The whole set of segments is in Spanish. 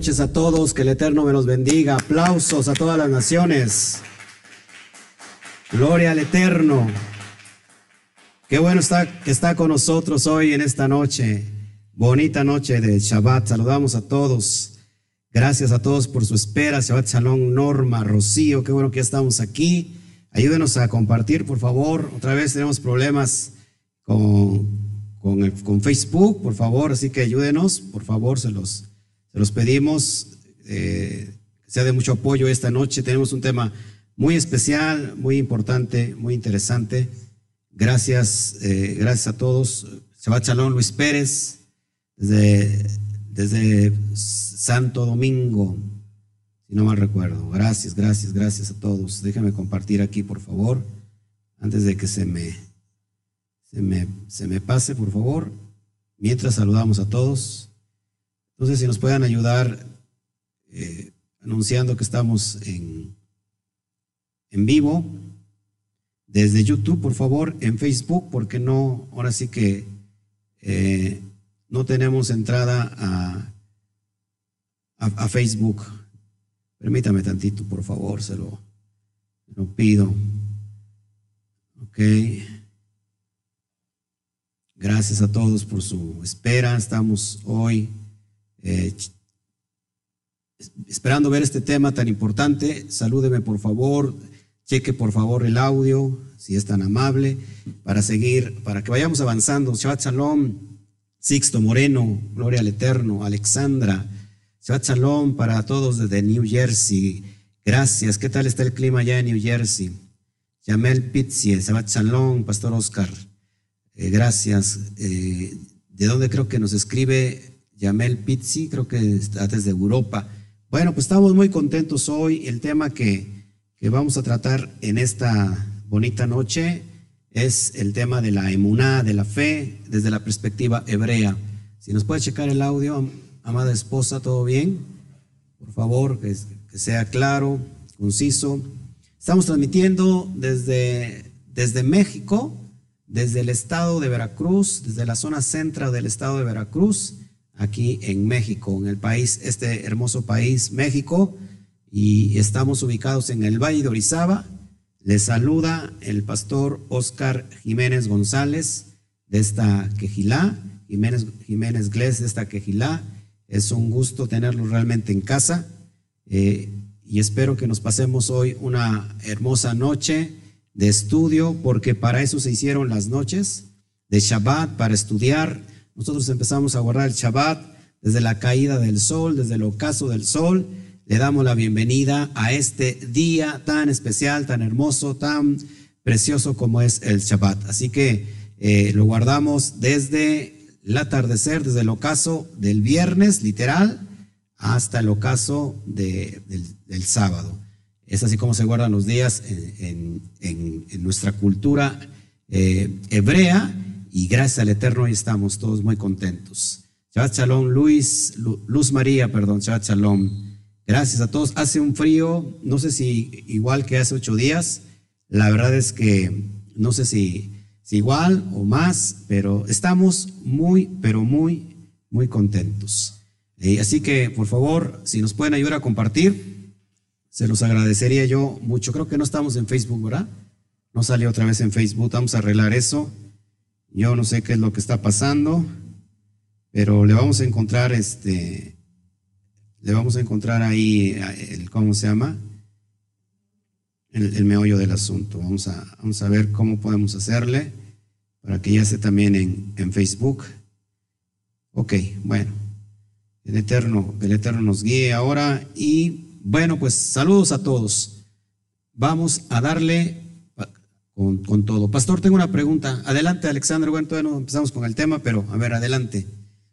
Noches a todos, que el Eterno me los bendiga. Aplausos a todas las naciones. Gloria al Eterno. Qué bueno está, que está con nosotros hoy en esta noche. Bonita noche de Shabbat. Saludamos a todos. Gracias a todos por su espera. Shabbat Shalom, Norma, Rocío. Qué bueno que estamos aquí. Ayúdenos a compartir, por favor. Otra vez tenemos problemas con, con Facebook, por favor. Así que ayúdenos, por favor, se los se los pedimos eh, sea de mucho apoyo esta noche. Tenemos un tema muy especial, muy importante, muy interesante. Gracias, eh, gracias a todos. Shabbat Shalom, Luis Pérez, desde, Santo Domingo, si no mal recuerdo. Gracias, gracias, gracias a todos. Déjenme compartir aquí, por favor, antes de que se me, se me, se me pase, por favor. Mientras saludamos a todos. Entonces, si nos puedan ayudar eh, anunciando que estamos en, en vivo, desde YouTube, por favor, en Facebook, porque no, ahora sí que eh, no tenemos entrada a, a, Facebook. Permítame tantito, por favor, se lo, lo pido. Ok. Gracias a todos por su espera. Estamos hoy eh, esperando ver este tema tan importante, salúdeme por favor, cheque por favor el audio, si es tan amable, para seguir, para que vayamos avanzando. Shabbat Shalom, Sixto Moreno, Gloria al Eterno, Alexandra, Shabbat Shalom para todos desde New Jersey. Gracias. ¿Qué tal está el clima allá en New Jersey? Yamel Pizzi, Shabbat Shalom, Pastor Oscar. Eh, gracias. Eh, ¿De dónde creo que nos escribe Yamel Pizzi, creo que está desde Europa. Bueno, pues estamos muy contentos hoy. El tema que, que vamos a tratar en esta bonita noche es el tema de la emuná, de la fe, desde la perspectiva hebrea. Si nos puede checar el audio, amada esposa, ¿todo bien? Por favor, que, que sea claro, conciso. Estamos transmitiendo desde, desde México, desde el estado de Veracruz, desde la zona central del estado de Veracruz aquí en México, en el país, este hermoso país, México, y estamos ubicados en el Valle de Orizaba. Les saluda el pastor Oscar Jiménez González de esta Quejilá, Jiménez, Jiménez Gles de esta Quejilá. Es un gusto tenerlo realmente en casa eh, y espero que nos pasemos hoy una hermosa noche de estudio, porque para eso se hicieron las noches de Shabbat, para estudiar nosotros empezamos a guardar el Shabbat desde la caída del sol, desde el ocaso del sol. Le damos la bienvenida a este día tan especial, tan hermoso, tan precioso como es el Shabbat. Así que eh, lo guardamos desde el atardecer, desde el ocaso del viernes, literal, hasta el ocaso del, sábado. Es así como se guardan los días en, nuestra cultura eh, hebrea y gracias al Eterno hoy estamos todos muy contentos. Shabbat Shalom, Luis, Luz María, perdón, Shabbat Shalom. Gracias a todos. Hace un frío, no sé si igual que hace ocho días. La verdad es que no sé si, si igual o más, pero estamos muy, pero muy, muy contentos. así que, por favor, si nos pueden ayudar a compartir, se los agradecería yo mucho. Creo que no estamos en Facebook, ¿verdad? No salió otra vez en Facebook. Vamos a arreglar eso. Yo no sé qué es lo que está pasando, pero le vamos a encontrar este, le vamos a encontrar ahí el, ¿cómo se llama? El, meollo del asunto. Vamos a, vamos a ver cómo podemos hacerle para que ya esté también en, en Facebook. Ok, bueno. El Eterno, el Eterno nos guíe ahora y bueno, pues saludos a todos. Vamos a darle con, todo. Pastor, tengo una pregunta. Adelante, Alexander. Bueno, todavía no empezamos con el tema, pero a ver, adelante.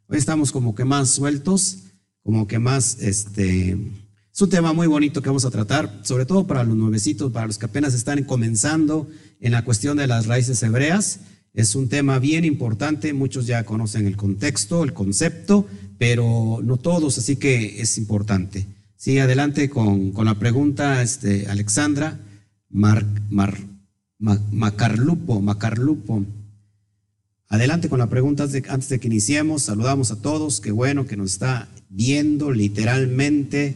Hoy estamos como que más sueltos, como que más, este, es un tema muy bonito que vamos a tratar, sobre todo para los nuevecitos, para los que apenas están comenzando en la cuestión de las raíces hebreas. Es un tema bien importante, muchos ya conocen el contexto, el concepto, pero no todos, así que es importante. Sí, adelante con, con la pregunta, este, Alexandra. Mar, Mar, Macarlupo, Macarlupo. Adelante con la pregunta antes de que iniciemos. Saludamos a todos. Qué bueno que nos está viendo literalmente.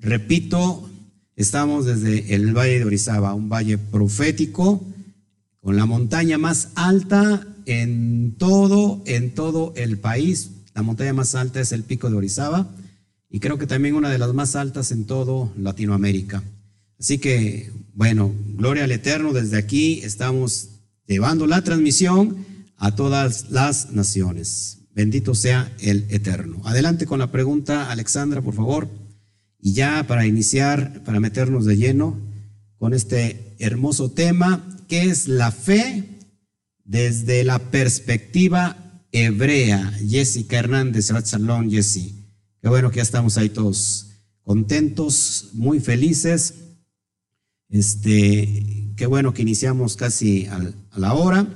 Repito, estamos desde el Valle de Orizaba, un valle profético con la montaña más alta en todo, en todo el país. La montaña más alta es el Pico de Orizaba y creo que también una de las más altas en todo Latinoamérica. Así que, bueno, gloria al Eterno. Desde aquí estamos llevando la transmisión a todas las naciones. Bendito sea el Eterno. Adelante con la pregunta, Alexandra, por favor. Y ya para iniciar, para meternos de lleno con este hermoso tema, que es la fe desde la perspectiva hebrea. Jessica Hernández, Salón, Jessy. Qué bueno que ya estamos ahí todos contentos, muy felices. Este, qué bueno que iniciamos casi a la hora.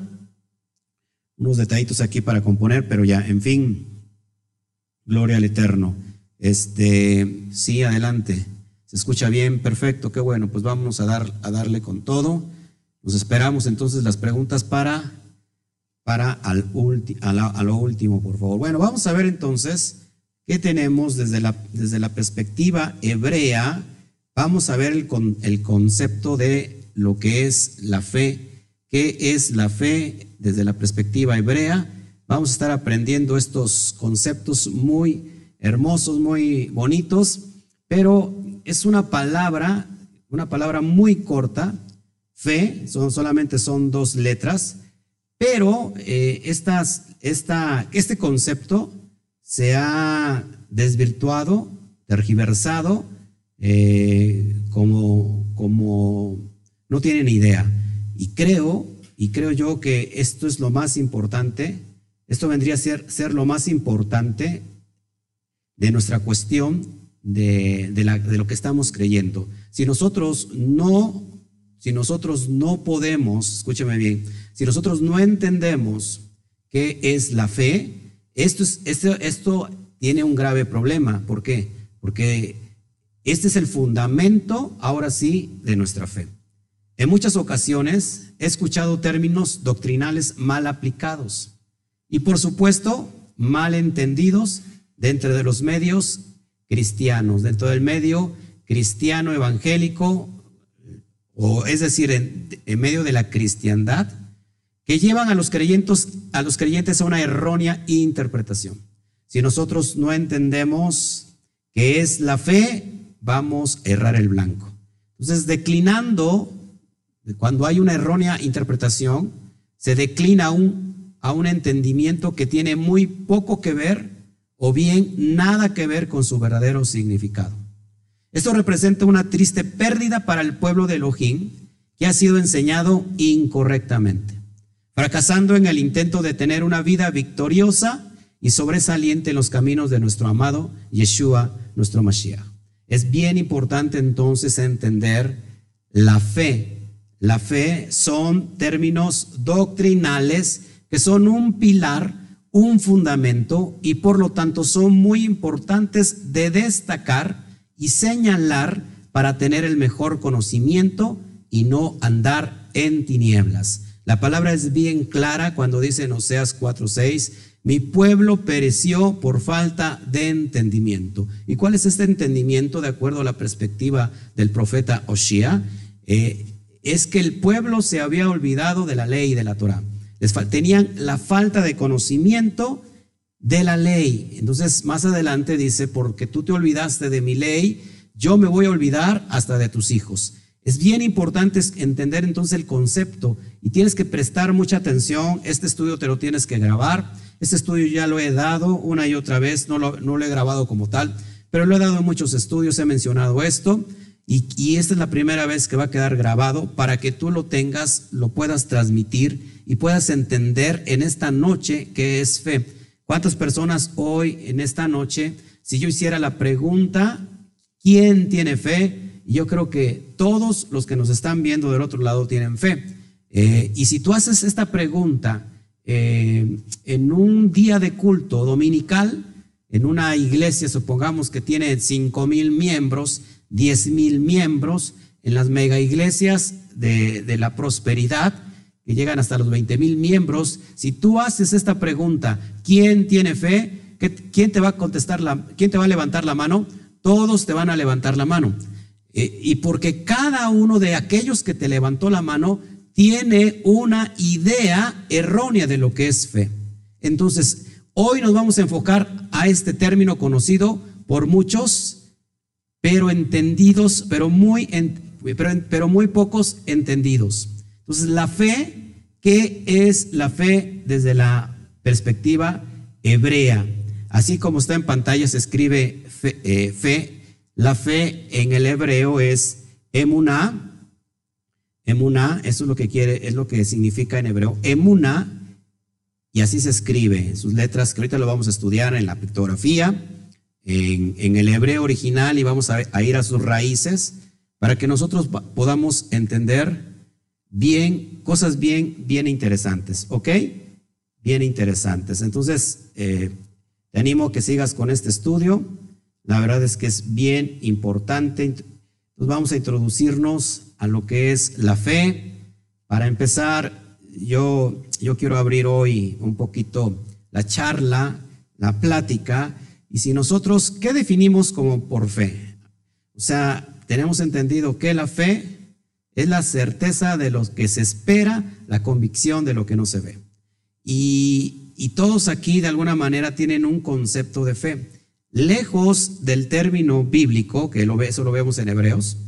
Unos detallitos aquí para componer, pero ya, en fin, gloria al Eterno. Este, sí, adelante. Se escucha bien, perfecto, qué bueno. Pues vamos a, dar, a darle con todo. Nos esperamos entonces las preguntas para, para al a, lo último, por favor. Bueno, vamos a ver entonces qué tenemos desde la, desde la perspectiva hebrea vamos a ver el, el concepto de lo que es la fe, qué es la fe desde la perspectiva hebrea. Vamos a estar aprendiendo estos conceptos muy hermosos, muy bonitos, pero es una palabra, una palabra muy corta, fe, son, solamente son dos letras, pero eh, esta, este concepto se ha desvirtuado, tergiversado, eh, como, como no tienen idea. Y creo, y creo yo que esto es lo más importante, esto vendría a ser, ser lo más importante de nuestra cuestión de, de, la, de lo que estamos creyendo. Si nosotros no, si nosotros no podemos, escúcheme bien, si nosotros no entendemos qué es la fe, esto, es, esto, esto tiene un grave problema. ¿Por qué? Porque este es el fundamento, ahora sí, de nuestra fe. En muchas ocasiones he escuchado términos doctrinales mal aplicados y por supuesto mal entendidos dentro de los medios cristianos, dentro del medio cristiano evangélico, o es decir, en, medio de la cristiandad, que llevan a los creyentes, a los creyentes a una errónea interpretación. Si nosotros no entendemos qué es la fe, vamos a errar el blanco. Entonces, declinando, cuando hay una errónea interpretación, se declina a un, a un entendimiento que tiene muy poco que ver o bien nada que ver con su verdadero significado. Esto representa una triste pérdida para el pueblo de Elohim que ha sido enseñado incorrectamente, fracasando en el intento de tener una vida victoriosa y sobresaliente en los caminos de nuestro amado Yeshua, nuestro Mashiach. Es bien importante entonces entender la fe. La fe son términos doctrinales que son un pilar, un fundamento y por lo tanto son muy importantes de destacar y señalar para tener el mejor conocimiento y no andar en tinieblas. La palabra es bien clara cuando dice en Oseas 4:6, mi pueblo pereció por falta de entendimiento. ¿Y cuál es este entendimiento de acuerdo a la perspectiva del profeta Oshia? Eh, es que el pueblo se había olvidado de la ley y de la Torah. Les tenían la falta de conocimiento de la ley. Entonces, más adelante dice, porque tú te olvidaste de mi ley, yo me voy a olvidar hasta de tus hijos. Es bien importante entender entonces el concepto y tienes que prestar mucha atención. Este estudio te lo tienes que grabar este estudio ya lo he dado una y otra vez, no lo, no lo he grabado como tal, pero lo he dado en muchos estudios, he mencionado esto. Y, y, esta es la primera vez que va a quedar grabado para que tú lo tengas, lo puedas transmitir y puedas entender en esta noche qué es fe. ¿Cuántas personas hoy en esta noche, si yo hiciera la pregunta, ¿quién tiene fe? Yo creo que todos los que nos están viendo del otro lado tienen fe. Eh, y si tú haces esta pregunta eh, en un día de culto dominical, en una iglesia, supongamos que tiene cinco mil miembros, diez mil miembros, en las mega iglesias de, la prosperidad, que llegan hasta los 20 mil miembros, si tú haces esta pregunta, ¿quién tiene fe? ¿Quién te va a contestar quién te va a levantar la mano? Todos te van a levantar la mano. Eh, y porque cada uno de aquellos que te levantó la mano tiene una idea errónea de lo que es fe. Entonces, hoy nos vamos a enfocar a este término conocido por muchos, pero entendidos, pero muy, pero, pero muy pocos entendidos. Entonces, la fe, ¿qué es la fe desde la perspectiva hebrea? Así como está en pantalla, se escribe fe. Eh, la fe en el hebreo es emuná. Emuná, eso es lo que quiere, es lo que significa en hebreo. Emuná, y así se escribe, sus letras que ahorita lo vamos a estudiar en la pictografía, en, el hebreo original y vamos a, a ir a sus raíces para que nosotros podamos entender bien, cosas bien, bien interesantes, ¿ok? Bien interesantes. Entonces, eh, te animo a que sigas con este estudio. La verdad es que es bien importante. Entonces vamos a introducirnos a lo que es la fe. Para empezar, yo, yo quiero abrir hoy un poquito la charla, la plática. Y si nosotros, ¿qué definimos como por fe? O sea, tenemos entendido que la fe es la certeza de lo que se espera, la convicción de lo que no se ve. Y, todos aquí de alguna manera tienen un concepto de fe. Lejos del término bíblico, que lo, eso lo vemos en Hebreos,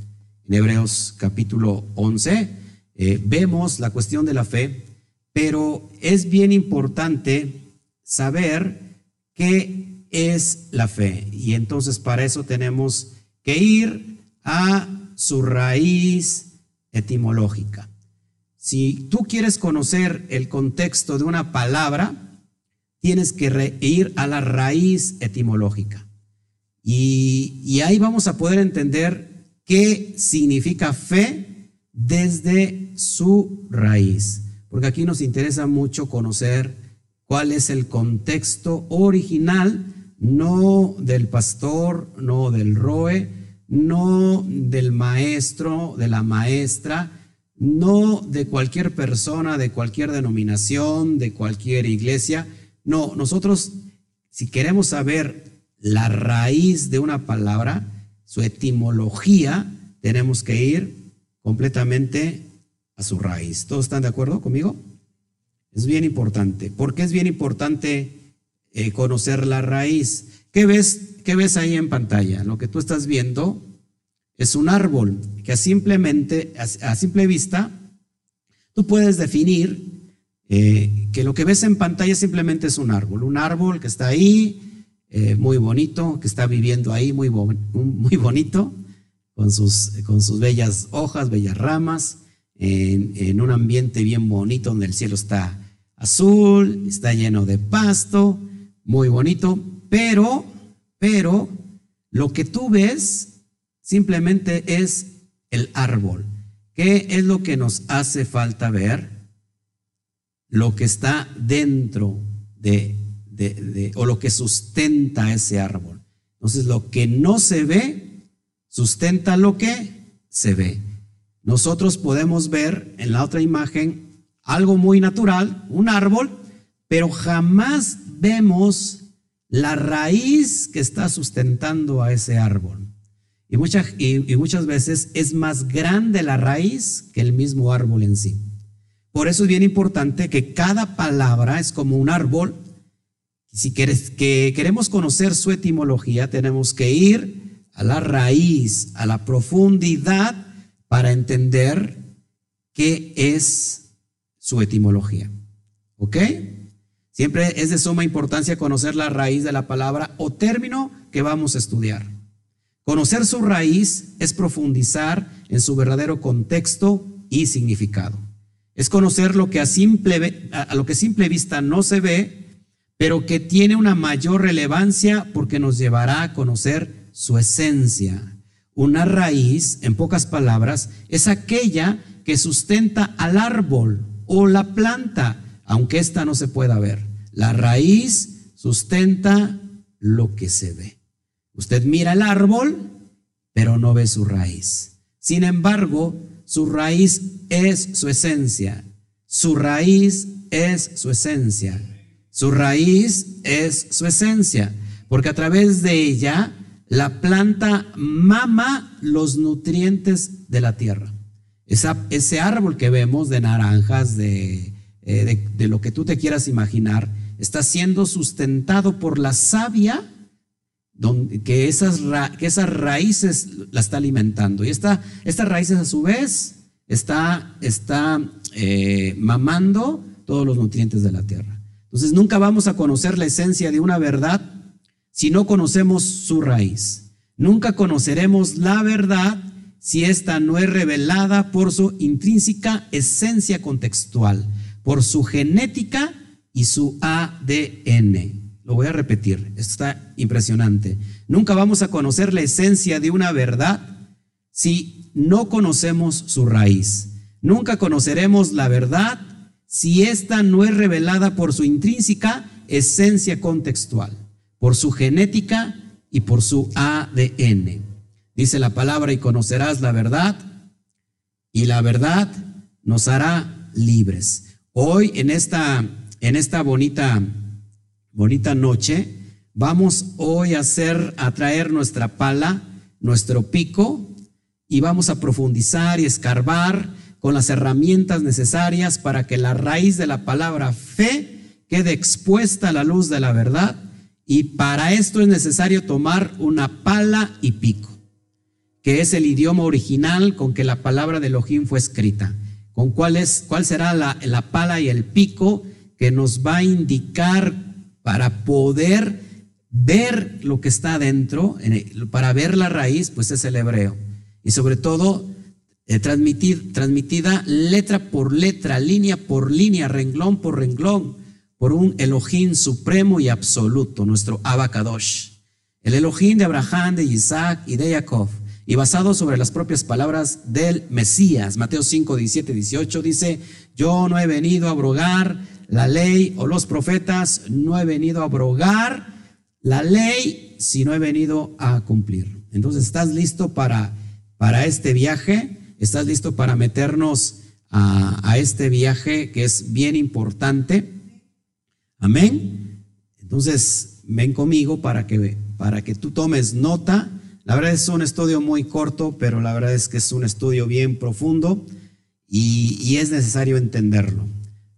en Hebreos capítulo 11, eh, vemos la cuestión de la fe, pero es bien importante saber qué es la fe. Y entonces para eso tenemos que ir a su raíz etimológica. Si tú quieres conocer el contexto de una palabra, tienes que ir a la raíz etimológica. Y, ahí vamos a poder entender qué significa fe desde su raíz. Porque aquí nos interesa mucho conocer cuál es el contexto original, no del pastor, no del roe, no del maestro, de la maestra, no de cualquier persona, de cualquier denominación, de cualquier iglesia. No, nosotros, si queremos saber la raíz de una palabra, su etimología, tenemos que ir completamente a su raíz. ¿Todos están de acuerdo conmigo? Es bien importante. ¿Por qué es bien importante eh, conocer la raíz? ¿Qué ves, ¿Qué ves ahí en pantalla? Lo que tú estás viendo es un árbol que simplemente, a, simple vista, tú puedes definir eh, que lo que ves en pantalla simplemente es un árbol. Un árbol que está ahí, eh, muy bonito, que está viviendo ahí muy, muy bonito, con sus, con sus bellas hojas, bellas ramas, en, en un ambiente bien bonito donde el cielo está azul, está lleno de pasto, muy bonito, pero, pero lo que tú ves simplemente es el árbol. ¿Qué es lo que nos hace falta ver? Lo que está dentro de, o lo que sustenta ese árbol. Entonces, lo que no se ve, sustenta lo que se ve. Nosotros podemos ver en la otra imagen algo muy natural, un árbol, pero jamás vemos la raíz que está sustentando a ese árbol. Y, muchas, y, muchas veces es más grande la raíz que el mismo árbol en sí. Por eso es bien importante que cada palabra es como un árbol. Si queremos conocer su etimología, tenemos que ir a la raíz, a la profundidad, para entender qué es su etimología. ¿Ok? Siempre es de suma importancia conocer la raíz de la palabra o término que vamos a estudiar. Conocer su raíz es profundizar en su verdadero contexto y significado. Es conocer lo que a simple, simple vista no se ve, pero que tiene una mayor relevancia porque nos llevará a conocer su esencia. Una raíz, en pocas palabras, es aquella que sustenta al árbol o la planta aunque ésta no se pueda ver. La raíz sustenta lo que se ve. Usted mira el árbol, pero no ve su raíz. Sin embargo, su raíz es su esencia. Su raíz es su esencia. Su raíz es su esencia, porque a través de ella la planta mama los nutrientes de la tierra. ese árbol que vemos de naranjas, eh, de, de, lo que tú te quieras imaginar, está siendo sustentado por la savia donde, que, esas raíces la está alimentando. Y esta, estas raíces a su vez está, está eh, mamando todos los nutrientes de la tierra. Entonces nunca vamos a conocer la esencia de una verdad si no conocemos su raíz. Nunca conoceremos la verdad si esta no es revelada por su intrínseca esencia contextual, por su genética y su ADN. Lo voy a repetir, esto está impresionante. Nunca vamos a conocer la esencia de una verdad si no conocemos su raíz. Nunca conoceremos la verdad si ésta no es revelada por su intrínseca esencia contextual, por su genética y por su ADN. Dice la palabra y conocerás la verdad y la verdad nos hará libres. Hoy en esta, en esta bonita, bonita noche vamos hoy a hacer, a traer nuestra pala, nuestro pico y vamos a profundizar y escarbar con las herramientas necesarias para que la raíz de la palabra fe quede expuesta a la luz de la verdad. Y para esto es necesario tomar una pala y pico, que es el idioma original con que la palabra de Elohim fue escrita. Con cuál, es, cuál será la, la pala y el pico que nos va a indicar para poder ver lo que está adentro, para ver la raíz, pues es el hebreo. Y sobre todo eh, transmitir, transmitida letra por letra, línea por línea, renglón por renglón, por un Elohim supremo y absoluto, nuestro Abacadosh. El Elohim de Abraham, de Isaac y de Jacob. Y basado sobre las propias palabras del Mesías. Mateo 5, 17, 18 dice, yo no he venido a abrogar la ley o los profetas, no he venido a abrogar la ley, sino he venido a cumplir. Entonces, ¿estás listo para, para este viaje? ¿Estás listo para meternos a, este viaje que es bien importante? Amén. Entonces, ven conmigo para que, para que tú tomes nota. La verdad es un estudio muy corto, pero la verdad es que es un estudio bien profundo y, es necesario entenderlo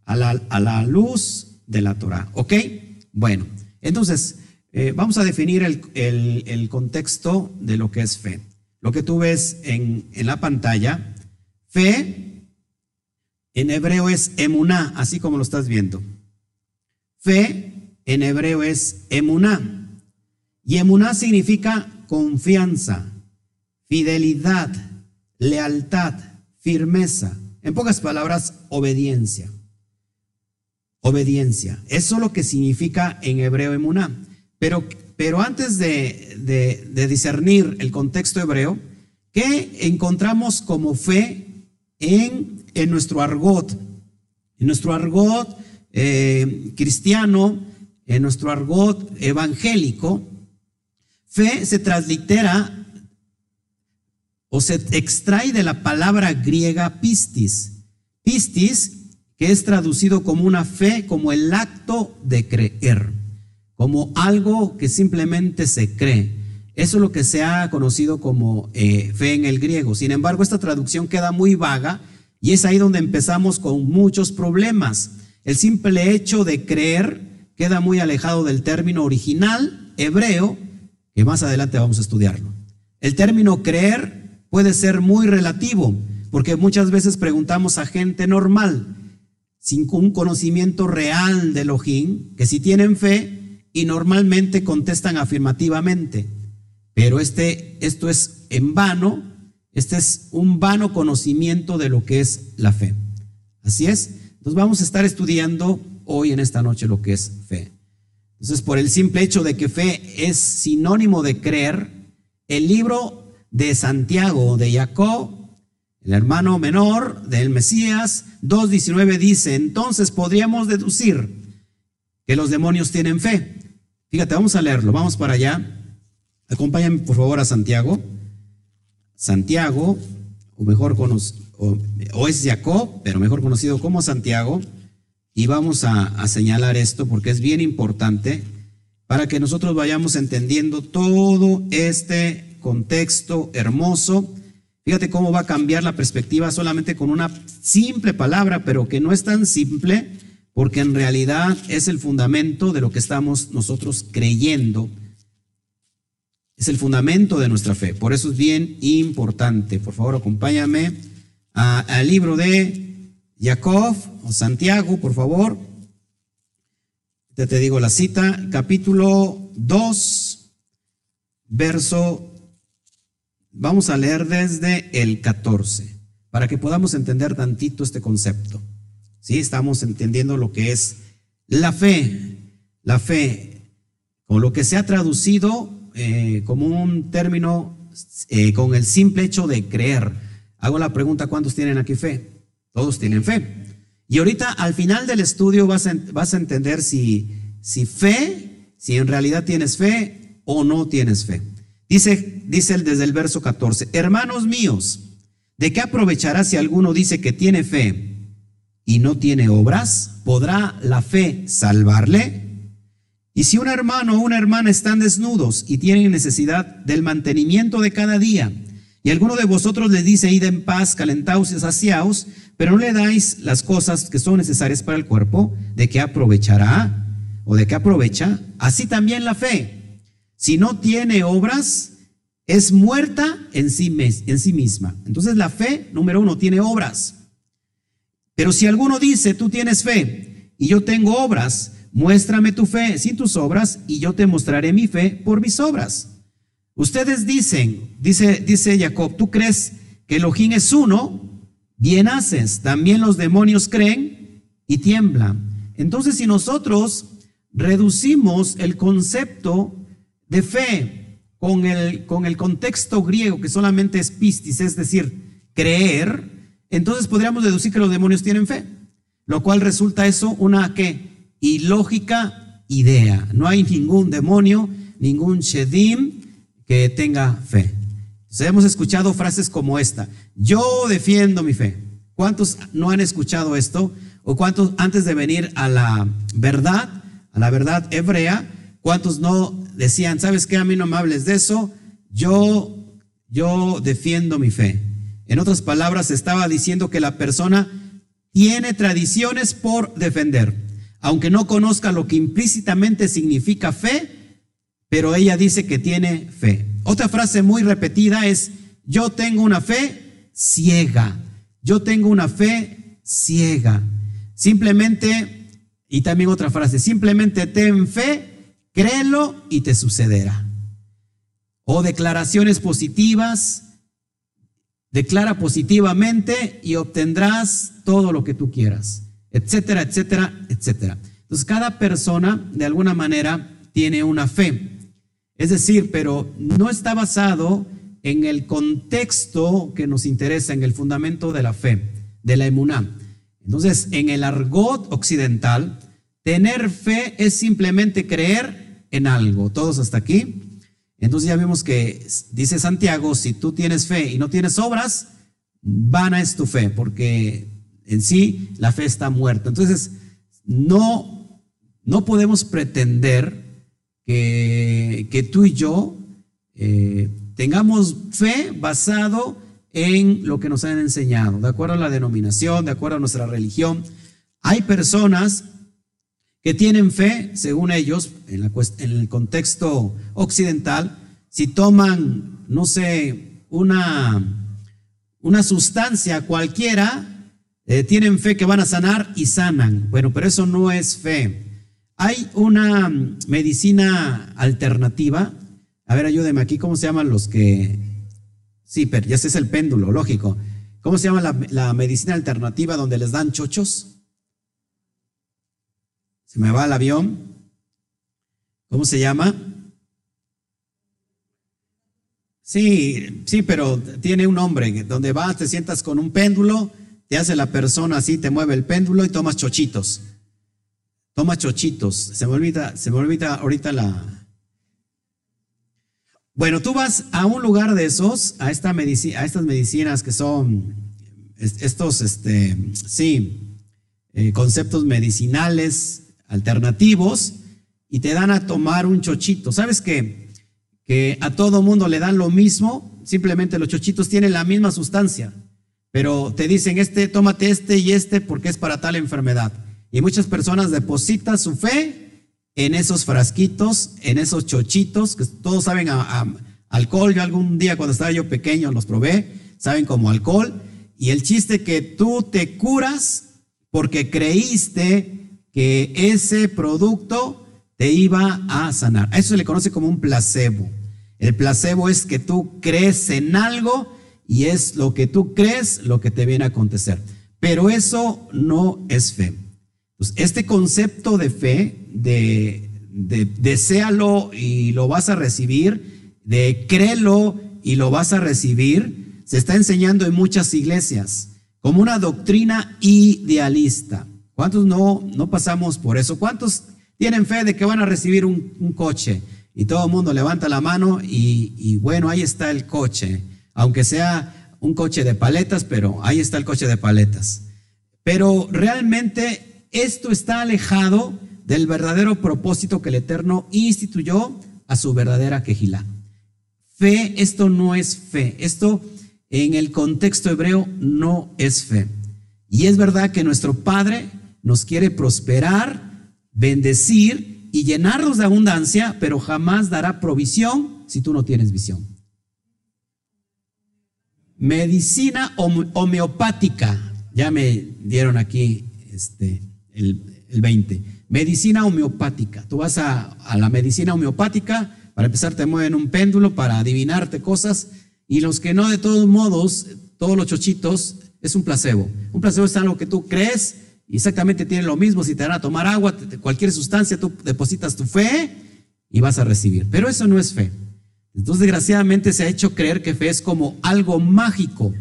a la, luz de la Torah. ¿Ok? Bueno, entonces eh, vamos a definir el contexto de lo que es fe lo que tú ves en, la pantalla, fe en hebreo es emuná, así como lo estás viendo. Fe en hebreo es emuná. Y emuná significa confianza, fidelidad, lealtad, firmeza. En pocas palabras, obediencia. Obediencia. Eso es lo que significa en hebreo emuná. Pero pero antes de, discernir el contexto hebreo, ¿qué encontramos como fe en, nuestro argot? En nuestro argot eh, cristiano, en nuestro argot evangélico, fe se translitera o se extrae de la palabra griega pistis. Pistis, que es traducido como una fe, como el acto de creer como algo que simplemente se cree. Eso es lo que se ha conocido como eh, fe en el griego. Sin embargo, esta traducción queda muy vaga y es ahí donde empezamos con muchos problemas. El simple hecho de creer queda muy alejado del término original hebreo, que más adelante vamos a estudiarlo. El término creer puede ser muy relativo, porque muchas veces preguntamos a gente normal, sin un conocimiento real de Elohim, que si tienen fe, y normalmente contestan afirmativamente. Pero este, esto es en vano, este es un vano conocimiento de lo que es la fe. Así es. Entonces vamos a estar estudiando hoy en esta noche lo que es fe. Entonces, por el simple hecho de que fe es sinónimo de creer, el libro de Santiago de Jacob, el hermano menor del Mesías, 2.19 dice, entonces podríamos deducir que los demonios tienen fe. Fíjate, vamos a leerlo, vamos para allá. Acompáñame por favor a Santiago. Santiago o mejor conocido, o, es Jacob, pero mejor conocido como Santiago, y vamos a, a señalar esto porque es bien importante para que nosotros vayamos entendiendo todo este contexto hermoso. Fíjate cómo va a cambiar la perspectiva solamente con una simple palabra, pero que no es tan simple, porque en realidad es el fundamento de lo que estamos nosotros creyendo. Es el fundamento de nuestra fe. Por eso es bien importante. Por favor, acompáñame al libro de Jacob o Santiago, por favor. Ya te digo la cita, capítulo 2, verso, vamos a leer desde el 14, para que podamos entender tantito este concepto. ¿Sí? Estamos entendiendo lo que es la fe, la fe, con lo que se ha traducido eh, como un término eh, con el simple hecho de creer. Hago la pregunta, ¿cuántos tienen aquí fe? Todos tienen fe. Y ahorita al final del estudio vas a, vas a entender si, si fe, si en realidad tienes fe o no tienes fe. Dice, dice desde el verso 14, hermanos míos, ¿de qué aprovechará si alguno dice que tiene fe y no tiene obras? ¿Podrá la fe salvarle? Y si un hermano o una hermana están desnudos y tienen necesidad del mantenimiento de cada día, y alguno de vosotros les dice, id en paz, calentaos y saciaos, pero no le dais las cosas que son necesarias para el cuerpo, ¿de qué aprovechará? ¿O de qué aprovecha? Así también la fe. Si no tiene obras, es muerta en sí, en sí misma. Entonces la fe, número uno, tiene obras. Pero si alguno dice, tú tienes fe y yo tengo obras, muéstrame tu fe sin tus obras y yo te mostraré mi fe por mis obras. Ustedes dicen, dice, dice Jacob, tú crees que Elohim es uno, bien haces. También los demonios creen y tiemblan. Entonces, si nosotros reducimos el concepto de fe con el, con el contexto griego que solamente es pistis, es decir, creer, entonces podríamos deducir que los demonios tienen fe, lo cual resulta eso una que ilógica idea. No hay ningún demonio, ningún shedim que tenga fe hemos escuchado frases como esta, yo defiendo mi fe. ¿Cuántos no han escuchado esto? ¿O cuántos antes de venir a la verdad, a la verdad hebrea, cuántos no decían, sabes qué, a mí no me hables de eso, yo, yo defiendo mi fe? En otras palabras, estaba diciendo que la persona tiene tradiciones por defender, aunque no conozca lo que implícitamente significa fe, pero ella dice que tiene fe. Otra frase muy repetida es, yo tengo una fe ciega. Yo tengo una fe ciega. Simplemente, y también otra frase, simplemente ten fe, créelo y te sucederá. O declaraciones positivas, declara positivamente y obtendrás todo lo que tú quieras, etcétera, etcétera, etcétera. Entonces, cada persona, de alguna manera, tiene una fe. Es decir, pero no está basado en el contexto que nos interesa, en el fundamento de la fe, de la emuná. Entonces, en el argot occidental, tener fe es simplemente creer en algo. ¿Todos hasta aquí? Entonces ya vimos que dice Santiago, si tú tienes fe y no tienes obras, vana es tu fe, porque en sí la fe está muerta. Entonces, no, no podemos pretender que, tú y yo eh, tengamos fe basado en lo que nos han enseñado, de acuerdo a la denominación, de acuerdo a nuestra religión. Hay personas que tienen fe, según ellos, en, la, en el contexto occidental, si toman, no sé, una, una sustancia cualquiera, eh, tienen fe que van a sanar y sanan. Bueno, pero eso no es fe. Hay una medicina alternativa. A ver, ayúdeme aquí, ¿cómo se llaman los que... Sí, pero ya ese es el péndulo, lógico. ¿Cómo se llama la, medicina alternativa donde les dan chochos? Me va el avión. ¿Cómo se llama? Sí, sí, pero tiene un nombre, donde vas, te sientas con un péndulo, te hace la persona así, te mueve el péndulo y tomas chochitos. Toma chochitos. Se me olvida, se me olvida ahorita la. Bueno, tú vas a un lugar de esos, a, estas medicinas que son es- estos, este, sí, eh, conceptos medicinales alternativos y te dan a tomar un chochito. ¿Sabes qué? Que a todo mundo le dan lo mismo, simplemente los chochitos tienen la misma sustancia, pero te dicen, este, tómate este y este porque es para tal enfermedad. Y muchas personas depositan su fe en esos frasquitos, en esos chochitos, que todos saben a, a- alcohol. Yo algún día cuando estaba yo pequeño los probé, saben como alcohol. Y el chiste que tú te curas porque creíste que ese producto te iba a sanar. A eso se le conoce como un placebo. El placebo es que tú crees en algo y es lo que tú crees lo que te viene a acontecer. Pero eso no es fe. Pues este concepto de fe, de, de deséalo y lo vas a recibir, de créelo y lo vas a recibir, se está enseñando en muchas iglesias como una doctrina idealista. ¿Cuántos no, no pasamos por eso? ¿Cuántos tienen fe de que van a recibir un, coche? Y todo el mundo levanta la mano y, y bueno, ahí está el coche, aunque sea un coche de paletas, pero ahí está el coche de paletas. Pero realmente esto está alejado del verdadero propósito que el Eterno instituyó a su verdadera quejilá. Fe, esto no es fe. Esto en el contexto hebreo no es fe. Y es verdad que nuestro Padre nos quiere prosperar, bendecir y llenarnos de abundancia, pero jamás dará provisión si tú no tienes visión. Medicina home- homeopática. Ya me dieron aquí este, el, el 20. Medicina homeopática. Tú vas a, a la medicina homeopática, para empezar te mueven un péndulo para adivinarte cosas, y los que no, de todos modos, todos los chochitos, es un placebo. Un placebo es algo que tú crees exactamente tiene lo mismo. Si te van a tomar agua, cualquier sustancia, tú depositas tu fe y vas a recibir. Pero eso no es fe. Entonces, desgraciadamente se ha hecho creer que fe es como algo mágico.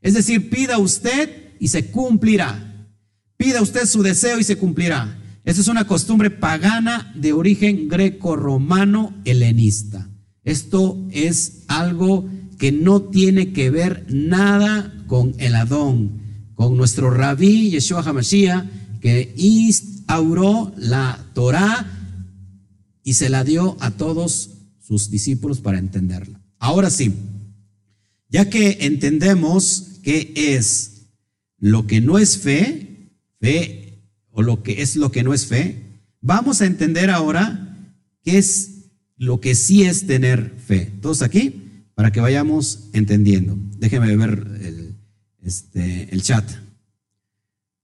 Es decir, pida usted y se cumplirá. Pida usted su deseo y se cumplirá. Esa es una costumbre pagana de origen greco-romano helenista. Esto es algo que no tiene que ver nada con el Adón, con nuestro rabí Yeshua HaMashiach, que instauró la Torah y se la dio a todos sus discípulos para entenderla. Ahora sí, ya que entendemos qué es lo que no es fe, fe o lo que es lo que no es fe, vamos a entender ahora qué es lo que sí es tener fe. Todos aquí, para que vayamos entendiendo. Déjeme ver el, este, el chat.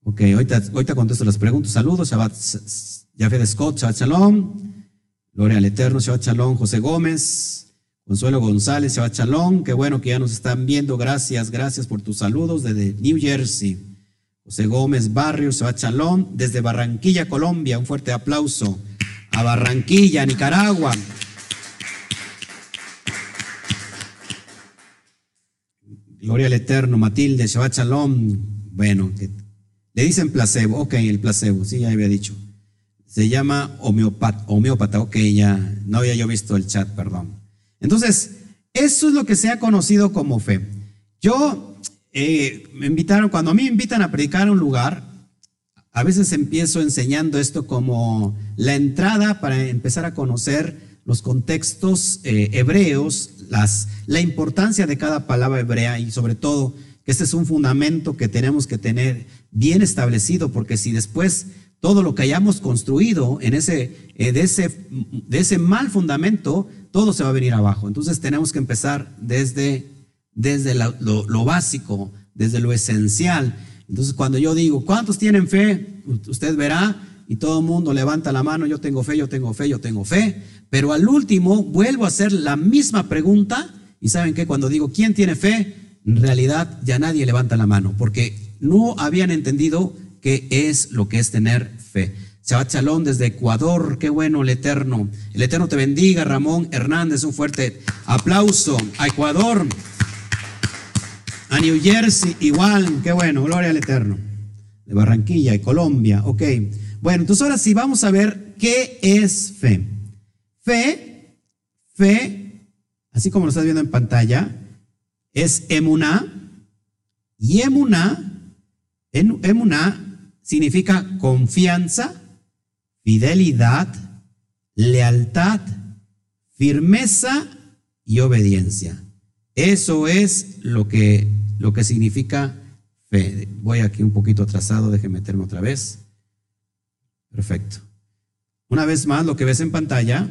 Ok, ahorita, ahorita contesto las preguntas. Saludos, Shabbat, Jafet Scott, Shabbat Shalom. Gloria al Eterno, Shabbat Shalom, José Gómez, Consuelo González, Shabbat Shalom. Qué bueno que ya nos están viendo. Gracias, gracias por tus saludos desde New Jersey. José Gómez Barrios, Shabbat Shalom. Desde Barranquilla, Colombia, un fuerte aplauso. A Barranquilla, Nicaragua. Gloria al Eterno, Matilde, Shabbat Shalom. Bueno, le dicen placebo. Ok, el placebo, sí, ya había dicho. Se llama homeopata, homeópata. Ok, ya no había yo visto el chat, perdón. Entonces, eso es lo que se ha conocido como fe. Yo, eh, me invitaron, cuando a mí me invitan a predicar a un lugar, a veces empiezo enseñando esto como la entrada para empezar a conocer los contextos eh, hebreos, la importancia de cada palabra hebrea y sobre todo que este es un fundamento que tenemos que tener bien establecido, porque si después todo lo que hayamos construido en ese, eh, de, ese, de ese mal fundamento, todo se va a venir abajo. Entonces tenemos que empezar desde, desde lo, lo básico, desde lo esencial. Entonces cuando yo digo, ¿cuántos tienen fe? Usted verá y todo el mundo levanta la mano, yo tengo fe, yo tengo fe, yo tengo fe. Pero al último vuelvo a hacer la misma pregunta y saben que cuando digo, ¿quién tiene fe? En realidad ya nadie levanta la mano porque no habían entendido qué es lo que es tener fe. Shabbat Shalom desde Ecuador, qué bueno el Eterno. El Eterno te bendiga, Ramón Hernández, un fuerte aplauso a Ecuador. A New Jersey, igual, qué bueno, gloria al Eterno. De Barranquilla y Colombia, ok. Bueno, entonces ahora sí vamos a ver qué es fe. Fe, fe, así como lo estás viendo en pantalla, es emuná. Y emuná, emuná significa confianza, fidelidad, lealtad, firmeza y obediencia. Eso es lo que, lo que significa fe. Voy aquí un poquito atrasado, déjenme meterme otra vez. Perfecto. Una vez más, lo que ves en pantalla,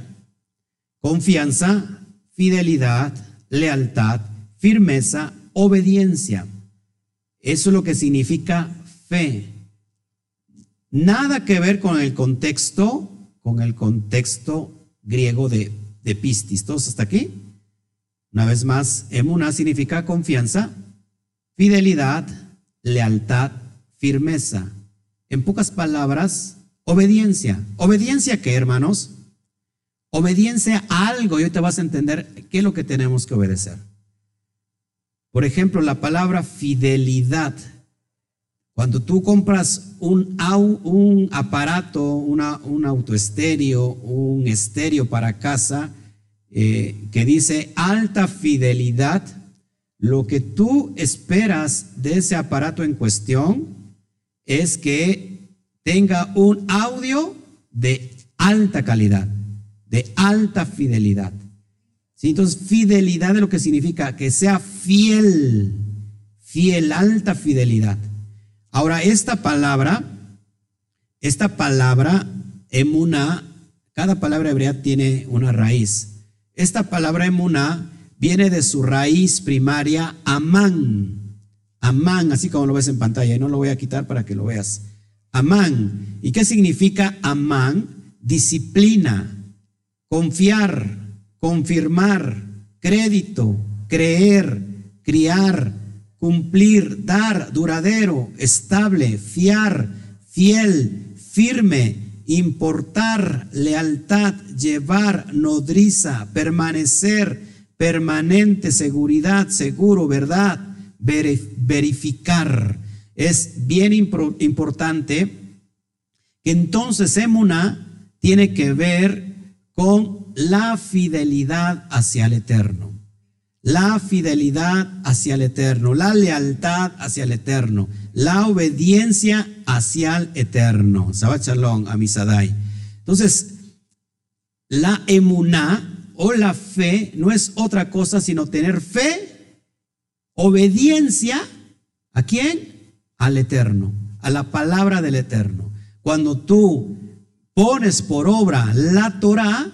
confianza, fidelidad, lealtad, firmeza, obediencia. Eso es lo que significa fe. Nada que ver con el contexto, con el contexto griego de, de pistis. ¿Todos hasta aquí? Una vez más, emuna significa confianza, fidelidad, lealtad, firmeza. En pocas palabras, obediencia. ¿Obediencia qué, hermanos? Obediencia a algo y hoy te vas a entender qué es lo que tenemos que obedecer. Por ejemplo, la palabra fidelidad. Cuando tú compras un, aparato, una, un autoestéreo, un estéreo para casa, eh, que dice alta fidelidad, lo que tú esperas de ese aparato en cuestión es que tenga un audio de alta calidad, de alta fidelidad. Entonces, fidelidad es lo que significa que sea fiel, fiel, alta fidelidad. Ahora, esta palabra, esta palabra, emuna, cada palabra hebrea tiene una raíz. Esta palabra emuná viene de su raíz primaria, amán. Amán, así como lo ves en pantalla, y no lo voy a quitar para que lo veas. Amán. ¿Y qué significa amán? Disciplina, confiar, confirmar, crédito, creer, criar, cumplir, dar, duradero, estable, fiar, fiel, firme, importar, lealtad, llevar, nodriza, permanecer, permanente, seguridad, seguro, verdad, verificar. Es bien importante que entonces Emuna tiene que ver con la fidelidad hacia el Eterno la fidelidad hacia el Eterno, la lealtad hacia el Eterno, la obediencia hacia el Eterno. Shabbat Shalom, Amisadai. Entonces, la emuná o la fe no es otra cosa sino tener fe, obediencia, ¿a quién? Al Eterno, a la palabra del Eterno. Cuando tú pones por obra la Torah,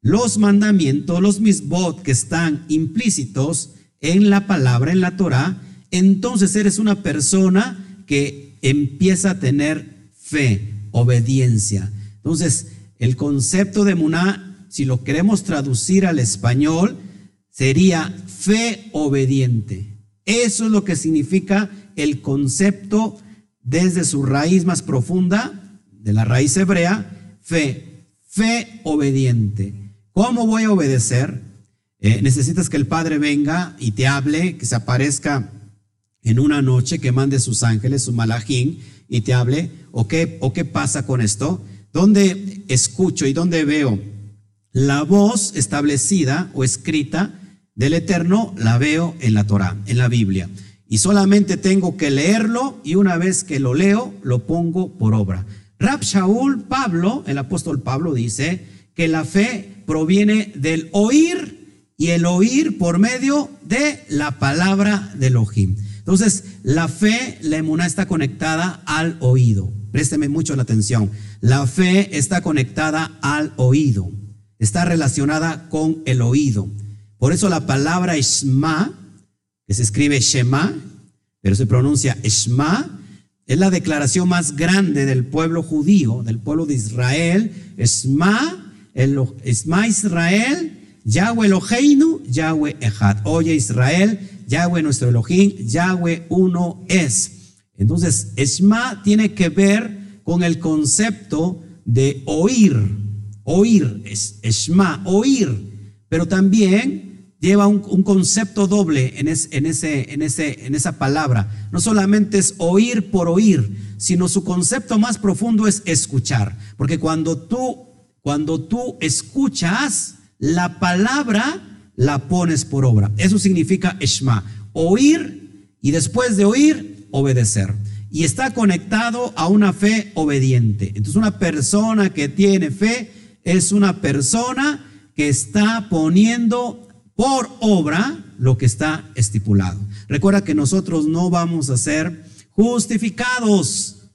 los mandamientos, los misbot que están implícitos en la palabra, en la Torah, entonces eres una persona que empieza a tener fe, obediencia. Entonces, el concepto de Muná, si lo queremos traducir al español, sería fe obediente. Eso es lo que significa el concepto desde su raíz más profunda, de la raíz hebrea, fe, fe obediente. ¿Cómo voy a obedecer? Eh, necesitas que el Padre venga y te hable, que se aparezca en una noche, que mande sus ángeles, su malajín, y te hable. ¿O qué, ¿O qué pasa con esto? ¿Dónde escucho y dónde veo la voz establecida o escrita del Eterno? La veo en la Torah, en la Biblia. Y solamente tengo que leerlo y una vez que lo leo, lo pongo por obra. Rab Shaul Pablo, el apóstol Pablo dice que la fe proviene del oír y el oír por medio de la palabra de Elohim. Entonces, la fe, la está conectada al oído. Présteme mucho la atención. La fe está conectada al oído. Está relacionada con el oído. Por eso la palabra Shema, que se escribe Shema, pero se pronuncia Shema, es la declaración más grande del pueblo judío, del pueblo de Israel. Shema Esma Israel, Yahweh Eloheinu, Yahweh Echad. Oye Israel, Yahweh nuestro Elohim, Yahweh uno es. Entonces, Esma tiene que ver con el concepto de oír, oír, es, Esma, oír, pero también lleva un, concepto doble en, en, ese, en, ese, en esa palabra. No solamente es oír por oír, sino su concepto más profundo es escuchar, porque cuando tú cuando tú escuchas la palabra, la pones por obra. Eso significa Eshma, oír y después de oír, obedecer. Y está conectado a una fe obediente. Entonces una persona que tiene fe es una persona que está poniendo por obra lo que está estipulado. Recuerda que nosotros no vamos a ser justificados.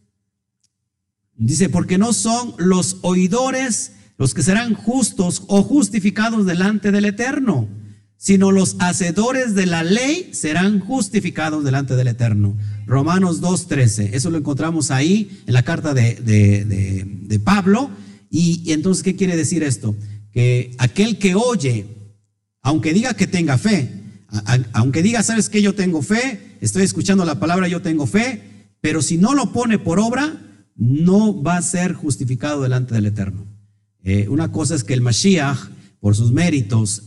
Dice, porque no son los oidores los que serán justos o justificados delante del Eterno, sino los hacedores de la ley serán justificados delante del Eterno. Romanos 2.13, eso lo encontramos ahí en la carta de, de, Pablo. Y, y entonces, ¿qué quiere decir esto? Que aquel que oye, aunque diga que tenga fe, aunque diga, sabes que yo tengo fe, estoy escuchando la palabra, yo tengo fe, pero si no lo pone por obra, no va a ser justificado delante del Eterno. Eh, una cosa es que el Mashiach, por sus méritos,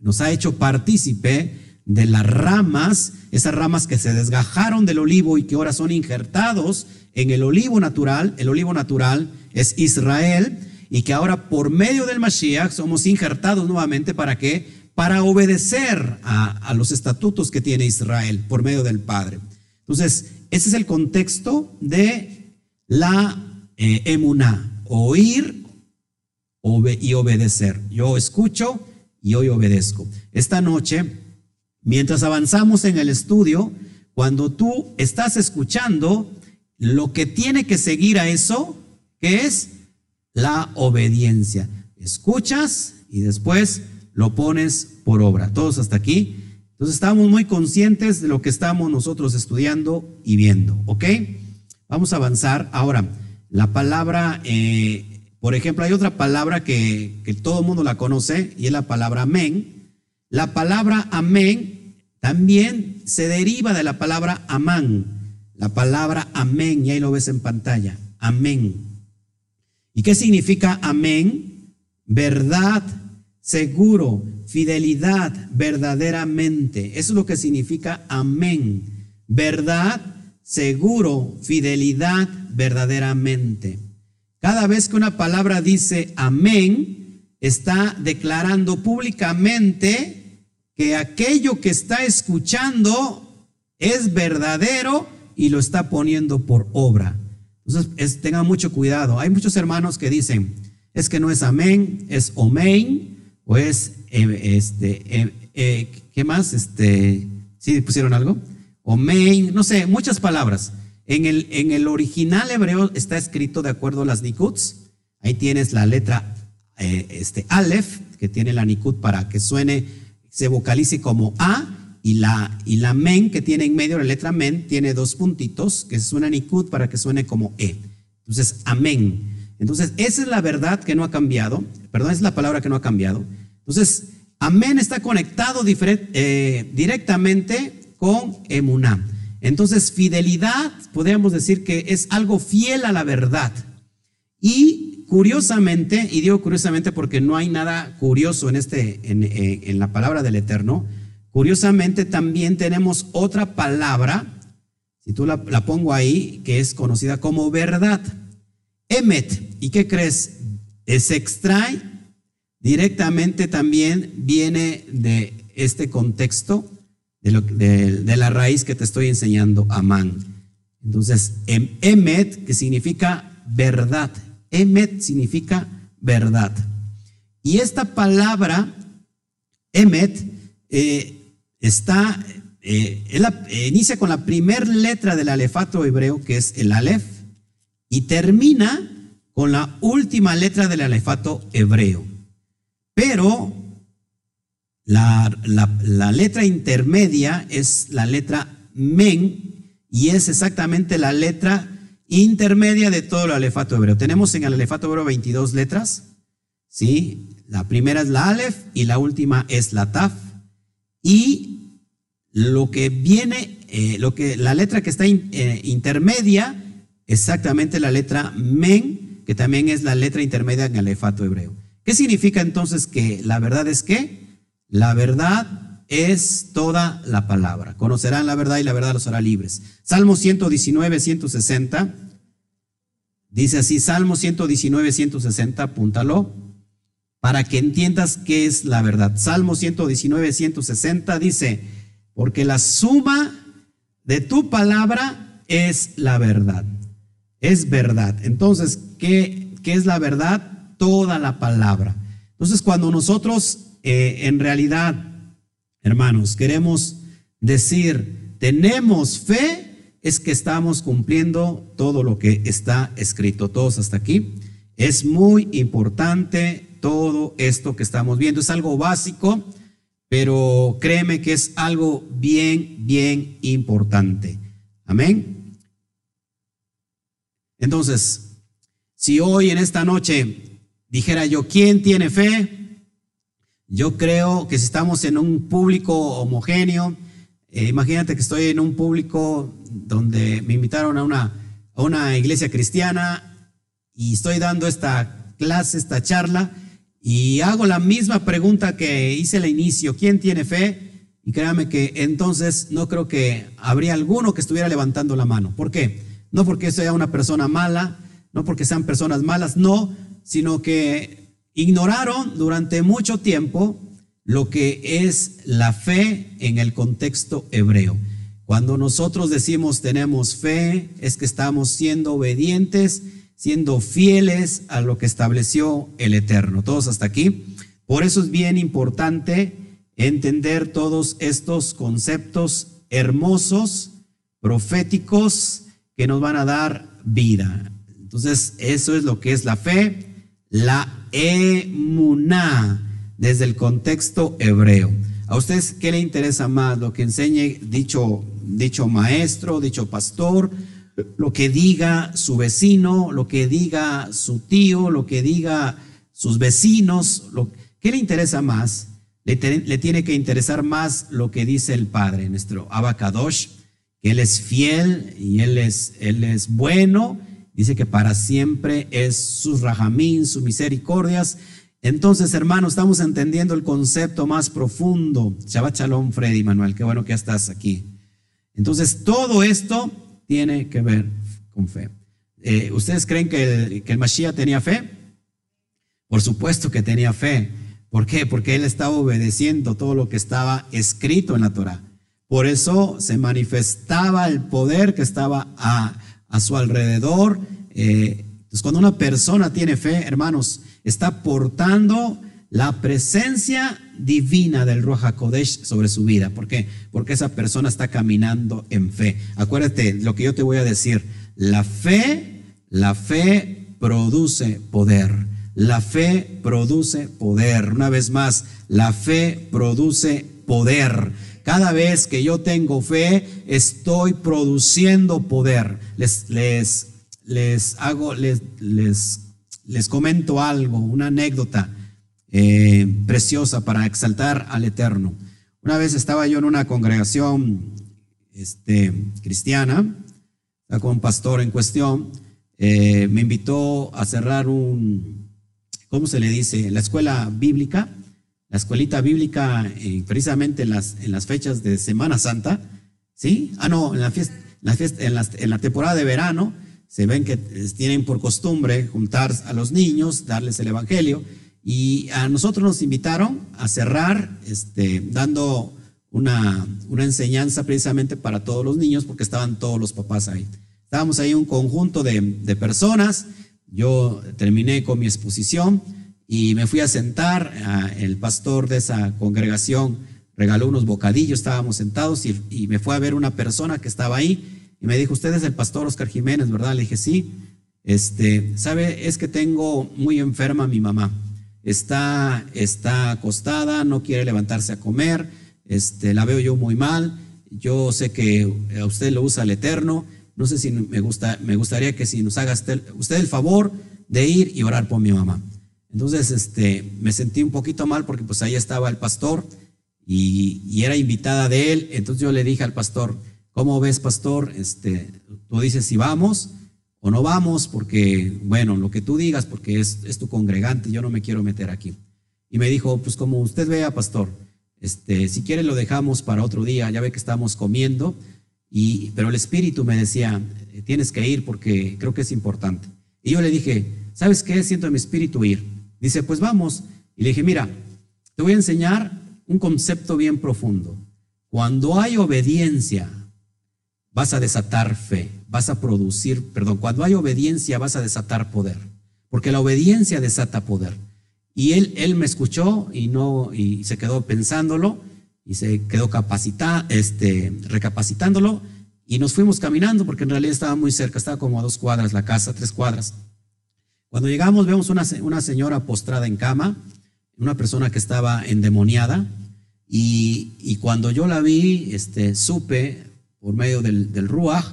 nos ha hecho partícipe de las ramas, esas ramas que se desgajaron del olivo y que ahora son injertados en el olivo natural. El olivo natural es Israel y que ahora por medio del Mashiach somos injertados nuevamente para qué? Para obedecer a, los estatutos que tiene Israel por medio del Padre. Entonces, ese es el contexto de la eh, emuná, oír y obedecer. Yo escucho y hoy obedezco. Esta noche, mientras avanzamos en el estudio, cuando tú estás escuchando, lo que tiene que seguir a eso, que es la obediencia. Escuchas y después lo pones por obra. Todos hasta aquí. Entonces estamos muy conscientes de lo que estamos nosotros estudiando y viendo. ¿Ok? Vamos a avanzar. Ahora, la palabra eh, por ejemplo, hay otra palabra que, todo el mundo la conoce y es la palabra amén. La palabra amén también se deriva de la palabra amán. La palabra amén, y ahí lo ves en pantalla, amén. ¿Y qué significa amén? Verdad, seguro, fidelidad, verdaderamente. Eso es lo que significa amén. Verdad, seguro, fidelidad, verdaderamente. Cada vez que una palabra dice amén, está declarando públicamente que aquello que está escuchando es verdadero y lo está poniendo por obra. Entonces, tengan mucho cuidado. Hay muchos hermanos que dicen, es que no es amén, es omein, o es, eh, este, eh, eh, ¿qué más? Este, ¿Sí pusieron algo? Omein, no sé, muchas palabras. En el, en el original hebreo está escrito de acuerdo a las nikuts. Ahí tienes la letra este, Aleph, que tiene la nikut para que suene, se vocalice como A, y la, y la men que tiene en medio la letra men tiene dos puntitos que suena nikut para que suene como E. Entonces, amén. Entonces, esa es la verdad que no ha cambiado. Perdón, es la palabra que no ha cambiado. Entonces, amén está conectado eh, directamente con emuná. Entonces, fidelidad, podríamos decir que es algo fiel a la verdad. Y curiosamente, y digo curiosamente porque no hay nada curioso en, este, en, la palabra del Eterno, curiosamente también tenemos otra palabra, si tú la, la pongo ahí, que es conocida como verdad. Emet, ¿y qué crees? Se extrae directamente también, viene de este contexto de, la raíz que te estoy enseñando, Amán. Entonces, em, Emet, que significa verdad. Emet significa verdad. Y esta palabra, Emet, eh, está, eh, inicia con la primera letra del alefato hebreo, que es el Aleph, y termina con la última letra del alefato hebreo. Pero la, letra intermedia es la letra men y es exactamente la letra intermedia de todo el alefato hebreo. Tenemos en el alefato hebreo 22 letras, ¿sí? La primera es la alef y la última es la taf. Y lo que viene, eh, lo que, la letra que está eh, intermedia, exactamente la letra men, que también es la letra intermedia en el alefato hebreo. ¿Qué significa entonces que la verdad es que la verdad es toda la palabra. Conocerán la verdad y la verdad los hará libres. Salmo 119, 160. Dice así, Salmo 119, 160, apúntalo. para que entiendas qué es la verdad. Salmo 119, 160 dice, porque la suma de tu palabra es la verdad. Es verdad. Entonces, ¿qué, qué es la verdad? Toda la palabra. Entonces, cuando nosotros eh, en realidad, hermanos, queremos decir, tenemos fe, es que estamos cumpliendo todo lo que está escrito. Todos hasta aquí. Es muy importante todo esto que estamos viendo. Es algo básico, pero créeme que es algo bien, bien importante. Amén. Entonces, si hoy en esta noche dijera yo, ¿quién tiene fe? Yo creo que si estamos en un público homogéneo, eh, imagínate que estoy en un público donde me invitaron a una, a una iglesia cristiana y estoy dando esta clase, esta charla, y hago la misma pregunta que hice al inicio, ¿quién tiene fe? Y créame que entonces no creo que habría alguno que estuviera levantando la mano. ¿Por qué? No porque sea una persona mala, no porque sean personas malas, no, sino que ignoraron durante mucho tiempo lo que es la fe en el contexto hebreo. Cuando nosotros decimos tenemos fe, es que estamos siendo obedientes siendo fieles a lo que estableció el Eterno. Todos hasta aquí. Por eso es bien importante entender todos estos conceptos hermosos, proféticos, que nos van a dar vida. Entonces, eso es lo que es la fe, la emuná, desde el contexto hebreo. ¿A ustedes qué le interesa más? ¿Lo que enseñe dicho, dicho maestro, dicho pastor? lo que diga su vecino, lo que diga su tío, lo que diga sus vecinos, ¿qué le interesa más? Le, tiene que interesar más lo que dice el Padre, nuestro Abacadosh, Él es fiel y Él es, él es bueno, dice que para siempre es sus rajamín, sus misericordias. Entonces, hermano, estamos entendiendo el concepto más profundo. Shabbat Shalom, Freddy Manuel, qué bueno que estás aquí. Entonces, todo esto tiene que ver con fe. Eh, ¿Ustedes creen que el, que el Mashiach tenía fe? Por supuesto que tenía fe. ¿Por qué? Porque él estaba obedeciendo todo lo que estaba escrito en la Torah. Por eso se manifestaba el poder que estaba a, su alrededor. Eh, entonces, cuando una persona tiene fe, hermanos, está portando la presencia divina del Ruach HaKodesh sobre su vida. ¿Por qué? Porque esa persona está caminando en fe. Acuérdate lo que yo te voy a decir. La fe, la fe produce poder. La fe produce poder. Una vez más, la fe produce poder. Cada vez que yo tengo fe, estoy produciendo poder. Les, les, les hago, les, les, les comento algo, una anécdota. Eh, preciosa para exaltar al Eterno. Una vez estaba yo en una congregación este, cristiana, con un pastor en cuestión, eh, me invitó a cerrar un, ¿cómo se le dice? La escuela bíblica, la escuelita bíblica eh, precisamente en las, en las fechas de Semana Santa, ¿sí? Ah, no, en la, fiesta, la fiesta, en, la, en la temporada de verano, se ven que tienen por costumbre juntar a los niños, darles el Evangelio, y a nosotros nos invitaron a cerrar este, dando una, una enseñanza precisamente para todos los niños porque estaban todos los papás ahí. Estábamos ahí un conjunto de, de personas. Yo terminé con mi exposición y me fui a sentar. El pastor de esa congregación regaló unos bocadillos, estábamos sentados y, me fue a ver una persona que estaba ahí y me dijo, usted es el pastor Oscar Jiménez, ¿verdad? Le dije, sí. Este, sabe, es que tengo muy enferma a mi mamá está, está acostada, no quiere levantarse a comer, este, la veo yo muy mal, yo sé que a usted lo usa el Eterno, no sé si me, gusta, me gustaría que si nos haga usted, el favor de ir y orar por mi mamá. Entonces, este, me sentí un poquito mal porque pues ahí estaba el pastor y, era invitada de él. Entonces yo le dije al pastor, ¿cómo ves, pastor? Este, tú dices si vamos o no vamos porque, bueno, lo que tú digas, porque es, tu congregante, yo no me quiero meter aquí. Y me dijo, pues como usted vea, pastor, este, si quiere lo dejamos para otro día, ya ve que estamos comiendo, y, pero el espíritu me decía, tienes que ir porque creo que es importante. Y yo le dije, ¿sabes qué? Siento en mi espíritu ir. Dice, pues vamos. Y le dije, mira, te voy a enseñar un concepto bien profundo. Cuando hay obediencia, vas a desatar fe, vas a producir, perdón, cuando hay obediencia vas a desatar poder, porque la obediencia desata poder. Y él, él me escuchó y no y se quedó pensándolo y se quedó capacita, este, recapacitándolo y nos fuimos caminando porque en realidad estaba muy cerca, estaba como a dos cuadras la casa, tres cuadras. Cuando llegamos vemos una, una señora postrada en cama, una persona que estaba endemoniada y, y cuando yo la vi, este, supe por medio del, del Ruach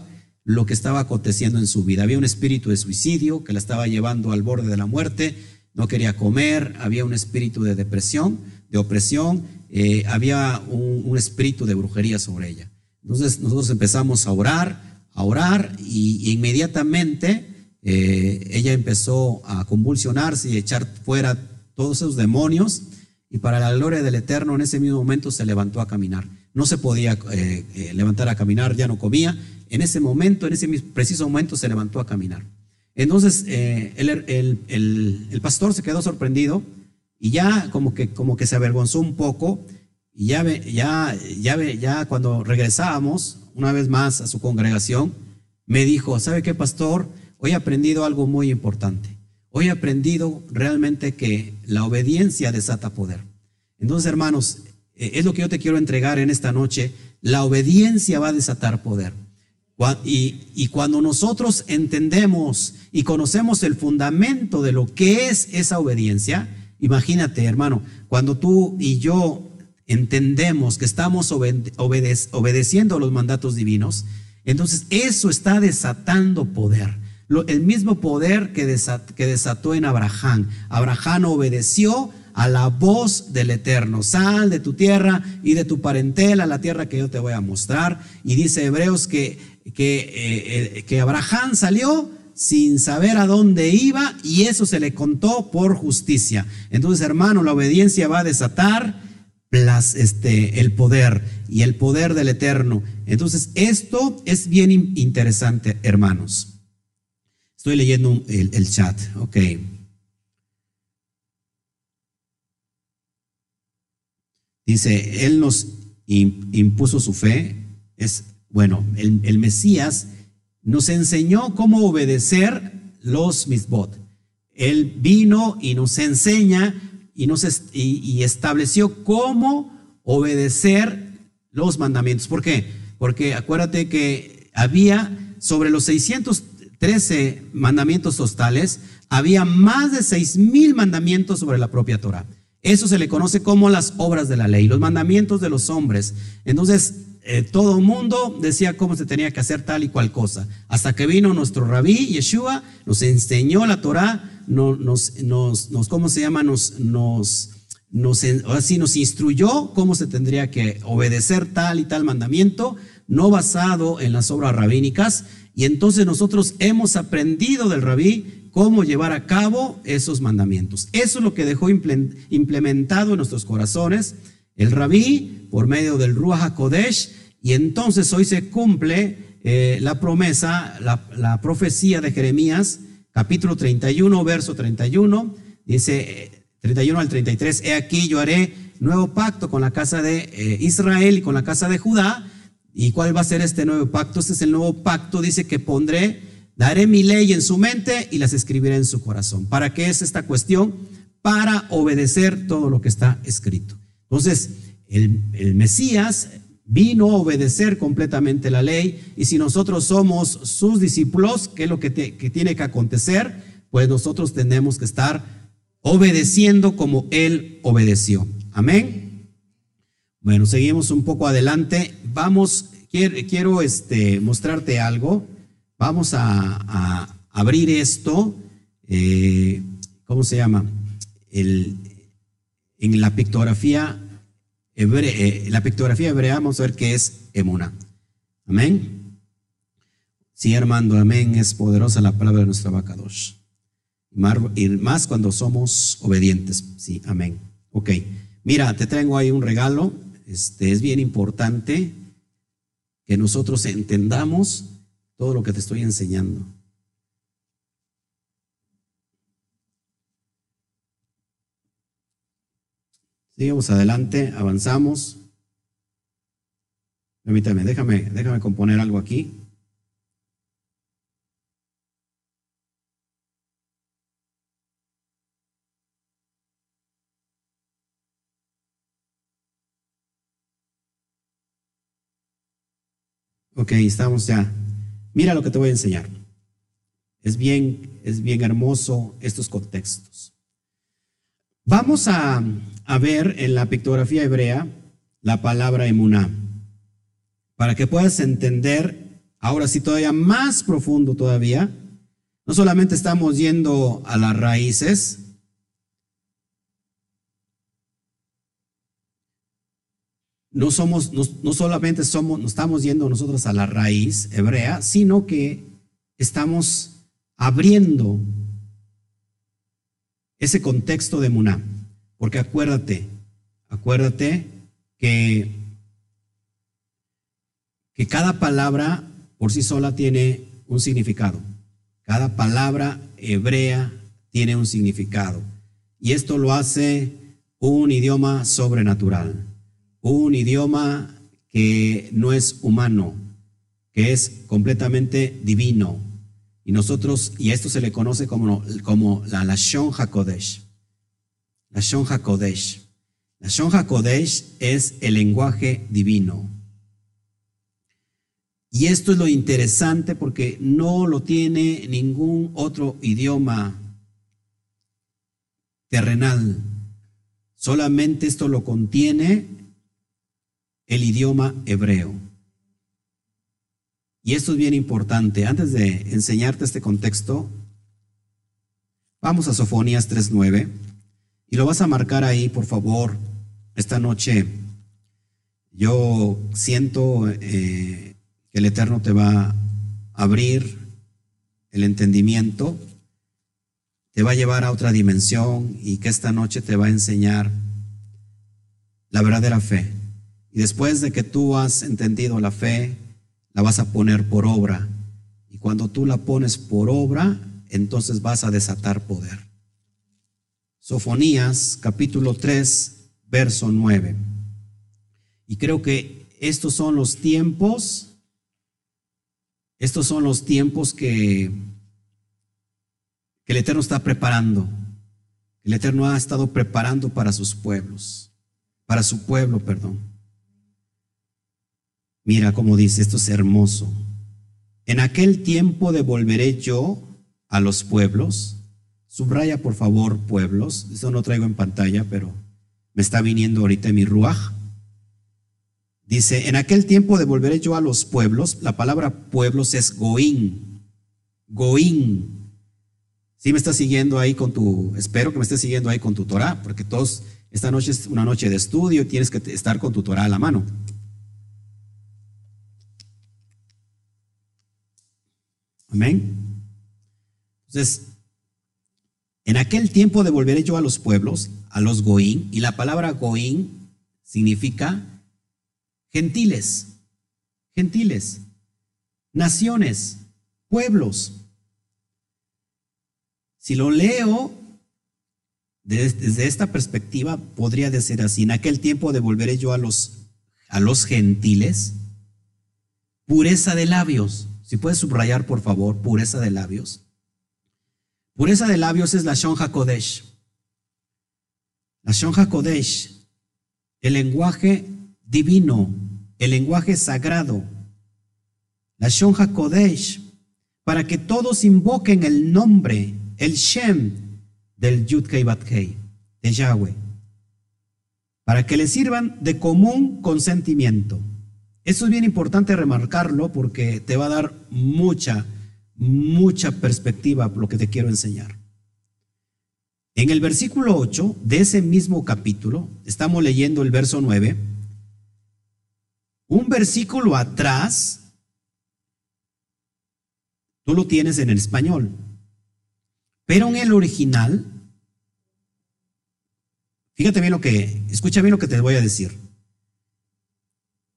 lo que estaba aconteciendo en su vida. Había un espíritu de suicidio que la estaba llevando al borde de la muerte, no quería comer, había un espíritu de depresión, de opresión, eh, había un, espíritu de brujería sobre ella. Entonces nosotros empezamos a orar, a orar y, inmediatamente eh, ella empezó a convulsionarse y echar fuera todos esos demonios y para la gloria del Eterno en ese mismo momento se levantó a caminar. No se podía eh, levantar a caminar, ya no comía. En ese momento, en ese preciso momento se levantó a caminar. Entonces eh, el, pastor se quedó sorprendido y ya como que, como que se avergonzó un poco y ya, ya, ya, ya cuando regresábamos una vez más a su congregación, me dijo, ¿sabe qué, pastor? Hoy he aprendido algo muy importante. Hoy he aprendido realmente que la obediencia desata poder. Entonces, hermanos, eh, es lo que yo te quiero entregar en esta noche. La obediencia va a desatar poder. Y, cuando nosotros entendemos y conocemos el fundamento de lo que es esa obediencia, imagínate, hermano, cuando tú y yo entendemos que estamos obedeciendo los mandatos divinos, entonces eso está desatando poder. El mismo poder que, que desató en Abraham. Abraham obedeció a la voz del Eterno. Sal de tu tierra y de tu parentela la tierra que yo te voy a mostrar. Y dice Hebreos que, que, eh, Abraham salió sin saber a dónde iba y eso se le contó por justicia. Entonces, hermano, la obediencia va a desatar este, el poder y el poder del Eterno. Entonces, esto es bien interesante, hermanos. Estoy leyendo el, el chat, ok. Dice, Él nos impuso su fe. Es, bueno, el, Mesías nos enseñó cómo obedecer los misbot. Él vino y nos enseña y, nos y, estableció cómo obedecer los mandamientos. ¿Por qué? Porque acuérdate que había sobre los 613 mandamientos totales, había más de 6 mil mandamientos sobre la propia Torah. Eso se le conoce como las obras de la ley, los mandamientos de los hombres. Entonces, eh, todo el mundo decía cómo se tenía que hacer tal y cual cosa. Hasta que vino nuestro rabí, Yeshua, nos enseñó la Torah, nos, nos, nos, ¿cómo se llama? Nos, nos, nos, así nos instruyó cómo se tendría que obedecer tal y tal mandamiento, no basado en las obras rabínicas. Y entonces nosotros hemos aprendido del rabí cómo llevar a cabo esos mandamientos. Eso es lo que dejó implementado en nuestros corazones el rabí por medio del Ruach HaKodesh y entonces hoy se cumple eh, la promesa, la, profecía de Jeremías, capítulo 31, verso 31, dice 31 al 33, he aquí yo haré nuevo pacto con la casa de eh, Israel y con la casa de Judá. ¿Y cuál va a ser este nuevo pacto? Este es el nuevo pacto, dice que pondré Daré mi ley en su mente y las escribiré en su corazón. ¿Para qué es esta cuestión? Para obedecer todo lo que está escrito. Entonces, el, Mesías vino a obedecer completamente la ley y si nosotros somos sus discípulos, ¿qué es lo que, que tiene que acontecer? Pues nosotros tenemos que estar obedeciendo como Él obedeció. Amén. Bueno, seguimos un poco adelante. Vamos, quiero, este, mostrarte algo. Vamos a, abrir esto, eh, ¿cómo se llama? En la pictografía hebrea, eh, la pictografía hebrea, vamos a ver qué es emuna. Amén. Sí, Armando, amén. Es poderosa la palabra de nuestra Bacadosh. Y más cuando somos obedientes. Sí, amén. Ok. Mira, te traigo ahí un regalo. Este es bien importante que nosotros entendamos todo lo que te estoy enseñando. Seguimos adelante, avanzamos. Permítame, déjame, déjame componer algo aquí. Ok, estamos ya. Mira lo que te voy a enseñar. Es bien, es bien hermoso estos contextos. Vamos a, a ver en la pictografía hebrea la palabra emuná, para que puedas entender, ahora sí todavía más profundo todavía, no solamente estamos yendo a las raíces, no somos, no, solamente somos, no estamos yendo nosotros a la raíz hebrea, sino que estamos abriendo ese contexto de Muná. Porque acuérdate, acuérdate que, que cada palabra por sí sola tiene un significado. Cada palabra hebrea tiene un significado. Y esto lo hace un idioma sobrenatural un idioma que no es humano, que es completamente divino. Y nosotros, y esto se le conoce como, como la Lashon HaKodesh. Lashon HaKodesh. Lashon HaKodesh es el lenguaje divino. Y esto es lo interesante porque no lo tiene ningún otro idioma terrenal. Solamente esto lo contiene el idioma hebreo. Y esto es bien importante. Antes de enseñarte este contexto, vamos a Sofonías 3.9 y lo vas a marcar ahí, por favor, esta noche. Yo siento eh, que el Eterno te va a abrir el entendimiento, te va a llevar a otra dimensión y que esta noche te va a enseñar la verdadera fe. Y después de que tú has entendido la fe, la vas a poner por obra. Y cuando tú la pones por obra, entonces vas a desatar poder. Sofonías capítulo 3, verso 9. Y creo que estos son los tiempos, estos son los tiempos que, que el Eterno está preparando. El Eterno ha estado preparando para sus pueblos, para su pueblo, perdón. Mira cómo dice, esto es hermoso. En aquel tiempo devolveré yo a los pueblos. Subraya por favor pueblos. Eso no traigo en pantalla, pero me está viniendo ahorita mi ruaj. Dice, en aquel tiempo devolveré yo a los pueblos. La palabra pueblos es goín. Goín. Si me estás siguiendo ahí con tu, espero que me estés siguiendo ahí con tu Torah, porque todos, esta noche es una noche de estudio tienes que estar con tu Torah a la mano. Amén. Entonces, en aquel tiempo devolveré yo a los pueblos, a los goín, y la palabra goín significa gentiles, gentiles, naciones, pueblos. Si lo leo desde, esta perspectiva, podría decir así, en aquel tiempo devolveré yo a los, a los gentiles pureza de labios si puedes subrayar, por favor, pureza de labios. Pureza de labios es la Shon HaKodesh. La Shon HaKodesh, el lenguaje divino, el lenguaje sagrado. La Shon HaKodesh, para que todos invoquen el nombre, el Shem del Yud Kei Bat Kei, de Yahweh, para que le sirvan de común consentimiento. Eso es bien importante remarcarlo porque te va a dar mucha, mucha perspectiva lo que te quiero enseñar. En el versículo 8 de ese mismo capítulo, estamos leyendo el verso 9, un versículo atrás, tú lo tienes en el español, pero en el original, fíjate bien lo que, escucha bien lo que te voy a decir.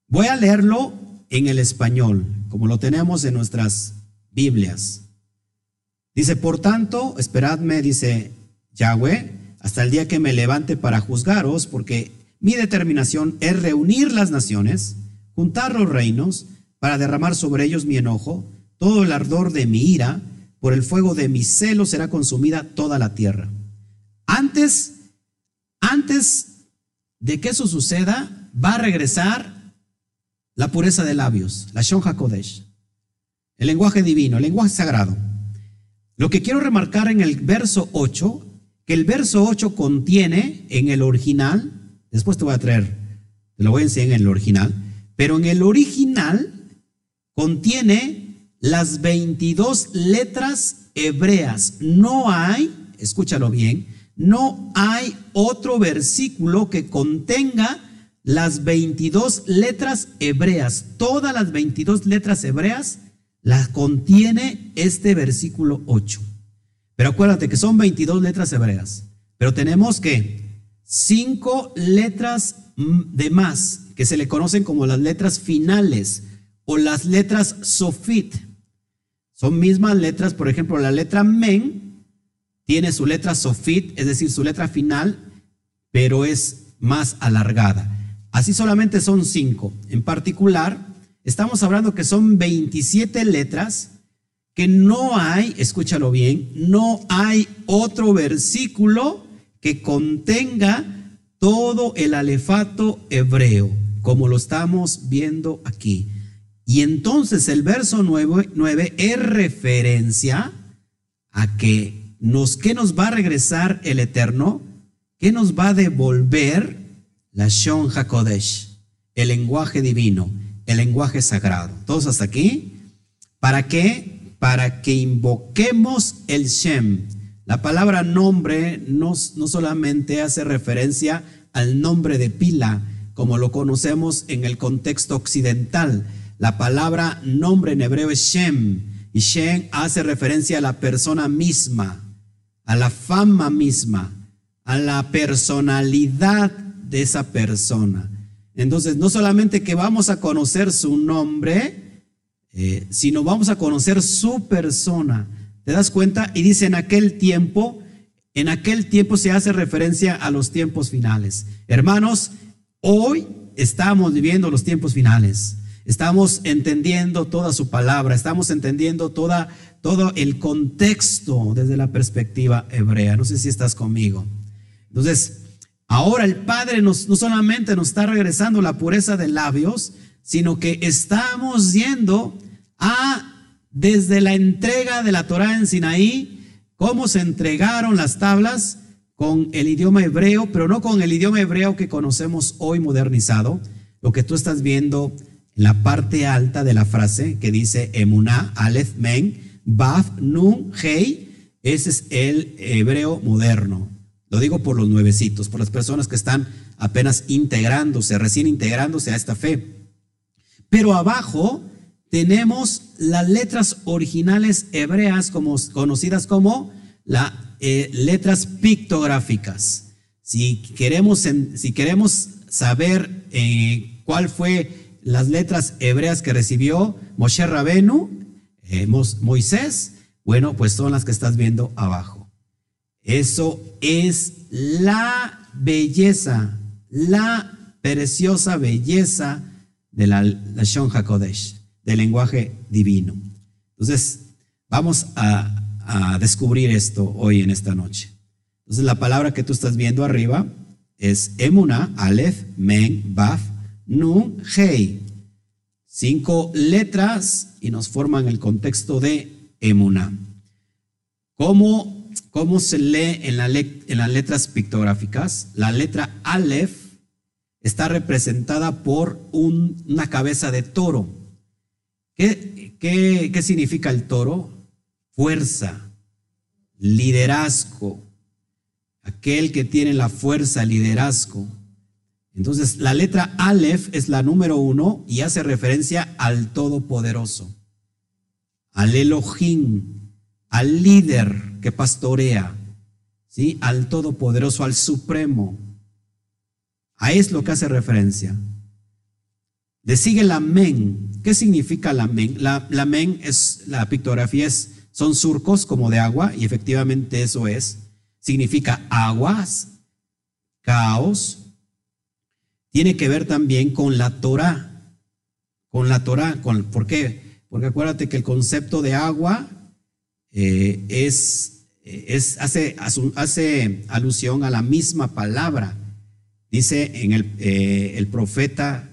Voy a leerlo en el español, como lo tenemos en nuestras Biblias. Dice, por tanto, esperadme, dice Yahweh, hasta el día que me levante para juzgaros, porque mi determinación es reunir las naciones, juntar los reinos, para derramar sobre ellos mi enojo, todo el ardor de mi ira, por el fuego de mi celo será consumida toda la tierra. Antes, antes de que eso suceda, va a regresar la pureza de labios, la Shon HaKodesh, el lenguaje divino, el lenguaje sagrado. Lo que quiero remarcar en el verso 8, que el verso 8 contiene en el original, después te voy a traer, te lo voy a enseñar en el original, pero en el original contiene las 22 letras hebreas. No hay, escúchalo bien, no hay otro versículo que contenga las 22 letras hebreas. Todas las 22 letras hebreas las contiene este versículo 8. Pero acuérdate que son 22 letras hebreas. Pero tenemos que cinco letras de más, que se le conocen como las letras finales o las letras sofit. Son mismas letras, por ejemplo, la letra men tiene su letra sofit, es decir, su letra final, pero es más alargada. Así solamente son cinco. En particular, Estamos hablando que son 27 letras que no hay, escúchalo bien, no hay otro versículo que contenga todo el alefato hebreo, como lo estamos viendo aquí. Y entonces el verso 9, es referencia a que nos, ¿qué nos va a regresar el Eterno? ¿Qué nos va a devolver la Shon HaKodesh, el lenguaje divino? el lenguaje sagrado. ¿Todos hasta aquí? ¿Para qué? Para que invoquemos el Shem. La palabra nombre no, no solamente hace referencia al nombre de pila, como lo conocemos en el contexto occidental. La palabra nombre en hebreo es Shem, y Shem hace referencia a la persona misma, a la fama misma, a la personalidad esa persona. Entonces, no solamente que vamos a conocer su nombre, eh, sino vamos a conocer su persona. ¿Te das cuenta? Y dice en aquel tiempo, en aquel tiempo se hace referencia a los tiempos finales. Hermanos, hoy estamos viviendo los tiempos finales. Estamos entendiendo toda su palabra, estamos entendiendo toda, todo el contexto desde la perspectiva hebrea. No sé si estás conmigo. Entonces, Ahora el Padre nos, no solamente nos está regresando la pureza de labios, sino que estamos yendo a, desde la entrega de la Torah en Sinaí, cómo se entregaron las tablas con el idioma hebreo, pero no con el idioma hebreo que conocemos hoy modernizado. Lo que tú estás viendo en la parte alta de la frase que dice Emuná, Aleph, Men, Baf, Nun, Hei, ese es el hebreo moderno. Lo digo por los nuevecitos, por las personas que están apenas integrándose, recién integrándose a esta fe. Pero abajo tenemos las letras originales hebreas como, conocidas como las eh, letras pictográficas. Si queremos, saber eh, cuál fue las letras hebreas que recibió Moshe Rabenu, eh, Moisés, bueno, pues son las que estás viendo abajo. Eso es la belleza, la preciosa belleza de la Lashon HaKodesh, del lenguaje divino. Entonces, vamos a, descubrir esto hoy en esta noche. Entonces, la palabra que tú estás viendo arriba es Emuna, Aleph, Men, Baf, Nun, Hei. Cinco letras y nos forman el contexto de Emuna. ¿Cómo ¿Cómo se lee en, las letras pictográficas? La letra Aleph está representada por una cabeza de toro. ¿Qué, qué significa el toro? Fuerza, liderazgo, aquel que tiene la fuerza, liderazgo. Entonces, la letra Aleph es la número uno y hace referencia al Todopoderoso, al Elohim, al líder que pastorea, ¿sí? al Todopoderoso, al Supremo. A es lo que hace referencia. Le sigue la men. ¿Qué significa la men? La, la men es, la pictografía es, son surcos como de agua, y efectivamente eso es. significa aguas, caos, tiene que ver también con la Torah. Con la Torah, con, ¿por qué? Porque acuérdate que el concepto de agua eh, es, es hace, alusión a la misma palabra. Dice en el, eh, el profeta,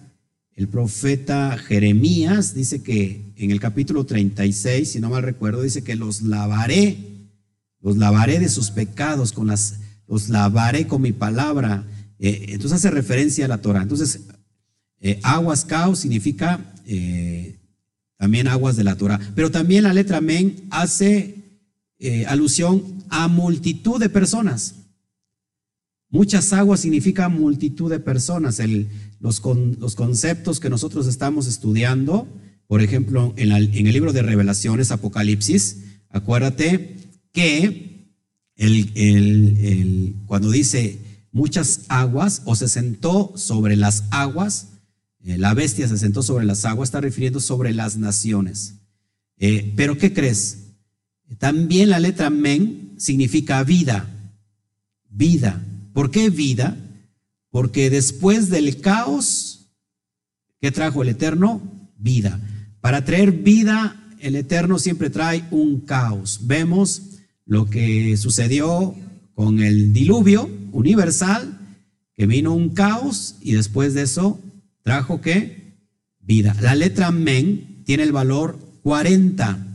el profeta Jeremías, dice que en el capítulo 36, si no mal recuerdo, dice que los lavaré, los lavaré de sus pecados, con las, los lavaré con mi palabra. Eh, entonces hace referencia a la Torah. Entonces, aguas caos significa también aguas de la Torah. Pero también la letra men hace eh, alusión a multitud de personas. Muchas aguas significa multitud de personas. los, los, conceptos que nosotros estamos estudiando, por ejemplo, en, el libro de Revelaciones, Apocalipsis, acuérdate que el, el, cuando dice muchas aguas o se sentó sobre las aguas, eh, la bestia se sentó sobre las aguas, está refiriendo sobre las naciones. Eh, pero ¿qué crees? También la letra men significa vida. Vida. ¿Por qué vida? Porque después del caos, ¿qué trajo el Eterno? Vida. Para traer vida, el Eterno siempre trae un caos. Vemos lo que sucedió con el diluvio universal, que vino un caos y después de eso trajo qué? Vida. La letra men tiene el valor 40.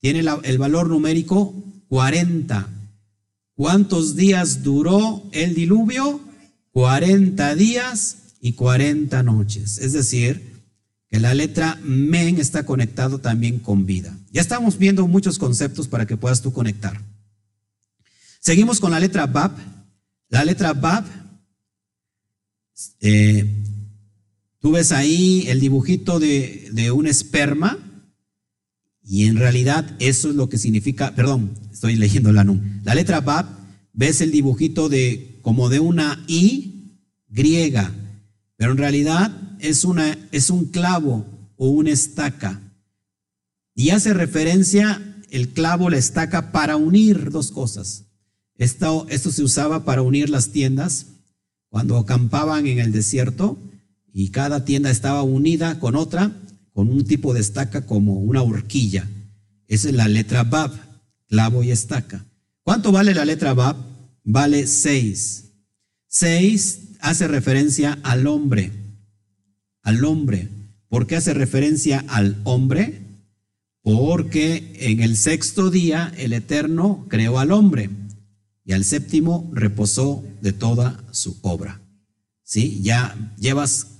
Tiene el valor numérico 40. ¿Cuántos días duró el diluvio? 40 días y 40 noches. Es decir, que la letra men está conectado también con vida. Ya estamos viendo muchos conceptos para que puedas tú conectar. Seguimos con la letra bab. La letra bab eh, Tú ves ahí el dibujito de, un esperma y en realidad eso es lo que significa, perdón, estoy leyendo la NUM. La letra Bab, ves el dibujito de como de una I griega, pero en realidad es, una, es un clavo o una estaca. Y hace referencia el clavo, la estaca, para unir dos cosas. Esto, esto se usaba para unir las tiendas cuando acampaban en el desierto y cada tienda estaba unida con otra, con un tipo de estaca como una horquilla. Esa es la letra Bab, clavo y estaca. ¿Cuánto vale la letra Bab? Vale seis. Seis hace referencia al hombre, al hombre. ¿Por qué hace referencia al hombre? Porque en el sexto día el Eterno creó al hombre y al séptimo reposó de toda su obra. ¿Sí? Ya llevas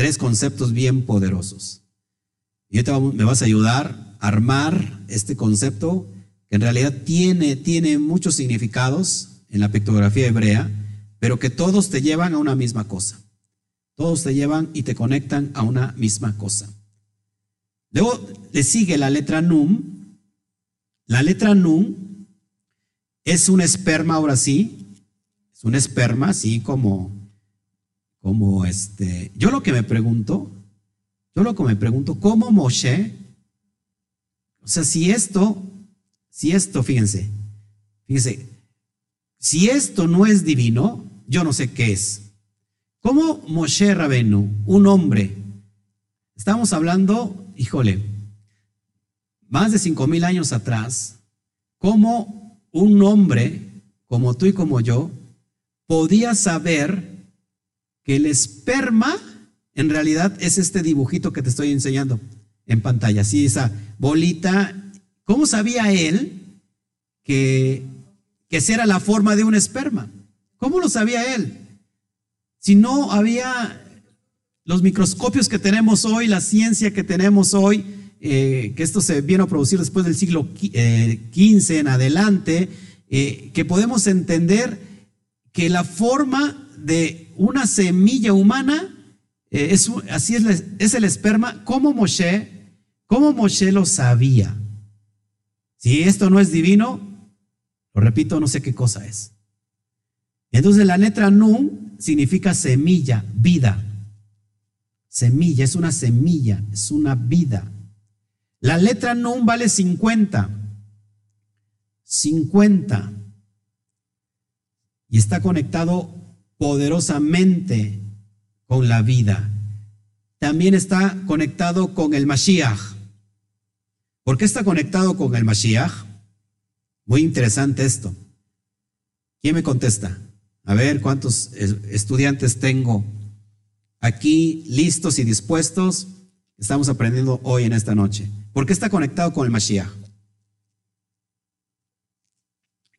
Tres conceptos bien poderosos. Y ahorita me vas a ayudar a armar este concepto que en realidad tiene, tiene muchos significados en la pictografía hebrea, pero que todos te llevan a una misma cosa. Todos te llevan y te conectan a una misma cosa. Luego le sigue la letra num. La letra num es un esperma ahora sí. Es un esperma, así como como este, yo lo que me pregunto, yo lo que me pregunto, ¿cómo Moshe? O sea, si esto, si esto, fíjense, fíjense, si esto no es divino, yo no sé qué es. ¿Cómo Moshe Rabenu, un hombre, estamos hablando, híjole, más de cinco mil años atrás, cómo un hombre como tú y como yo podía saber que el esperma en realidad es este dibujito que te estoy enseñando en pantalla, sí, esa bolita. ¿Cómo sabía él que, que esa era la forma de un esperma? ¿Cómo lo sabía él? Si no había los microscopios que tenemos hoy, la ciencia que tenemos hoy, eh, que esto se vino a producir después del siglo XV eh, en adelante, eh, que podemos entender que la forma de una semilla humana, eh, es, así es, es, el esperma, como Moshe, como Moshe lo sabía. Si esto no es divino, lo repito, no sé qué cosa es. Entonces la letra Nun significa semilla, vida. Semilla, es una semilla, es una vida. La letra Nun vale 50. 50. y está conectado poderosamente con la vida. También está conectado con el Mashiach. ¿Por qué está conectado con el Mashiach? Muy interesante esto. ¿Quién me contesta? A ver, ¿cuántos estudiantes tengo aquí listos y dispuestos? Estamos aprendiendo hoy en esta noche. ¿Por qué está conectado con el Mashiach?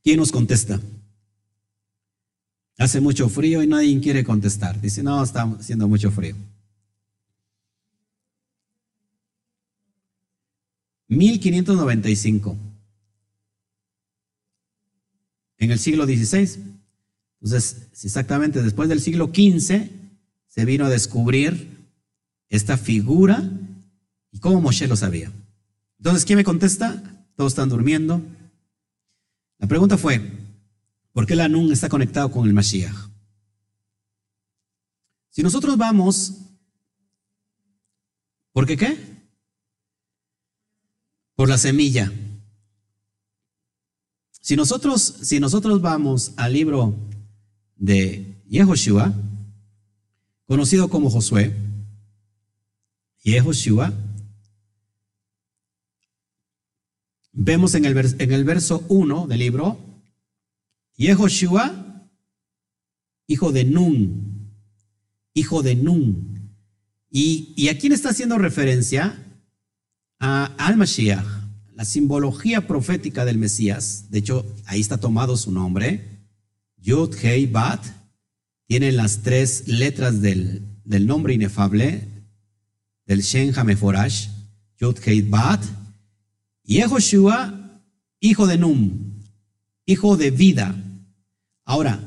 ¿Quién nos contesta? Hace mucho frío y nadie quiere contestar. Dice, no, está haciendo mucho frío. 1595. En el siglo XVI. Entonces, exactamente después del siglo XV se vino a descubrir esta figura y cómo Moshe lo sabía. Entonces, ¿quién me contesta? Todos están durmiendo. La pregunta fue, ¿por qué la Nun está conectado con el Mashiach? Si nosotros vamos, ¿por qué qué? Por la semilla. Si nosotros, si nosotros vamos al libro de Yehoshua, conocido como Josué, Yehoshua, vemos en el, en el verso 1 del libro, Yehoshua, hijo de Nun, hijo de Nun. Y, a quién está haciendo referencia? A, al Mashiach, la simbología profética del Mesías. De hecho, ahí está tomado su nombre. Yud, Hei, Bat, tienen las tres letras del, nombre inefable, del Shen Hameforash, Yud, Hei, Bat, Yehoshua, hijo de Num, hijo de vida. Ahora,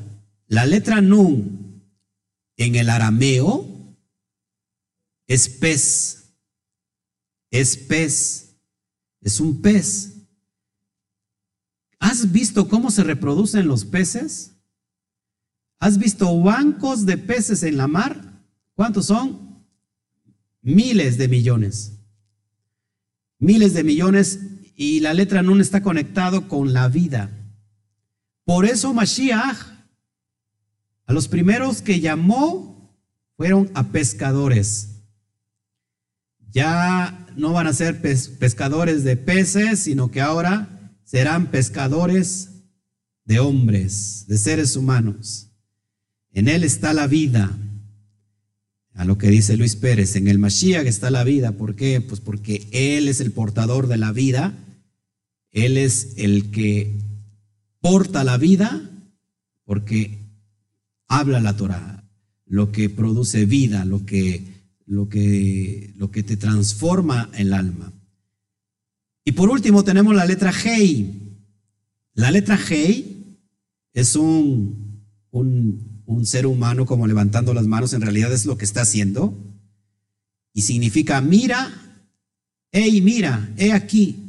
la letra Num en el arameo es pez, es pez, es un pez. ¿Has visto cómo se reproducen los peces? ¿Has visto bancos de peces en la mar? ¿Cuántos son? Miles de millones. Miles de millones y la letra Nun está conectado con la vida. Por eso Mashiach, a los primeros que llamó fueron a pescadores. Ya no van a ser pescadores de peces, sino que ahora serán pescadores de hombres, de seres humanos. En Él está la vida. A lo que dice Luis Pérez, en el Mashiach está la vida. ¿Por qué? Pues porque Él es el portador de la vida. Él es el que porta la vida porque habla la Torah, lo que produce vida, lo que, lo que, lo que te transforma el alma. Y por último tenemos la letra Hei. La letra Hei es un, un un ser humano como levantando las manos, en realidad es lo que está haciendo. Y significa, mira, hey, mira, he aquí.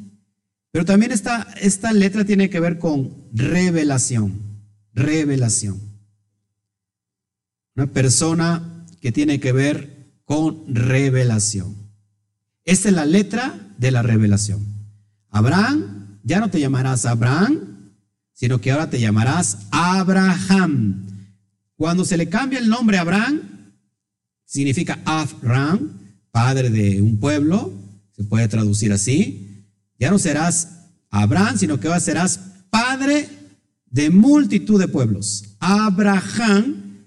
Pero también esta, esta letra tiene que ver con revelación, revelación. Una persona que tiene que ver con revelación. Esta es la letra de la revelación. Abraham, ya no te llamarás Abraham, sino que ahora te llamarás Abraham. Cuando se le cambia el nombre a Abraham, significa Abraham, padre de un pueblo, se puede traducir así. Ya no serás Abraham, sino que ahora serás padre de multitud de pueblos. Abraham,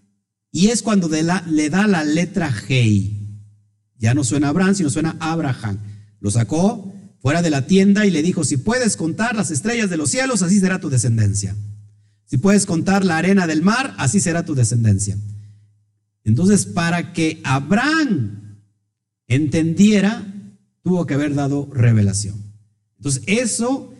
y es cuando le da la letra Hei. Ya no suena Abraham, sino suena Abraham. Lo sacó fuera de la tienda y le dijo, si puedes contar las estrellas de los cielos, así será tu descendencia. Si puedes contar la arena del mar, así será tu descendencia. Entonces, para que Abraham entendiera, tuvo que haber dado revelación. Entonces, eso,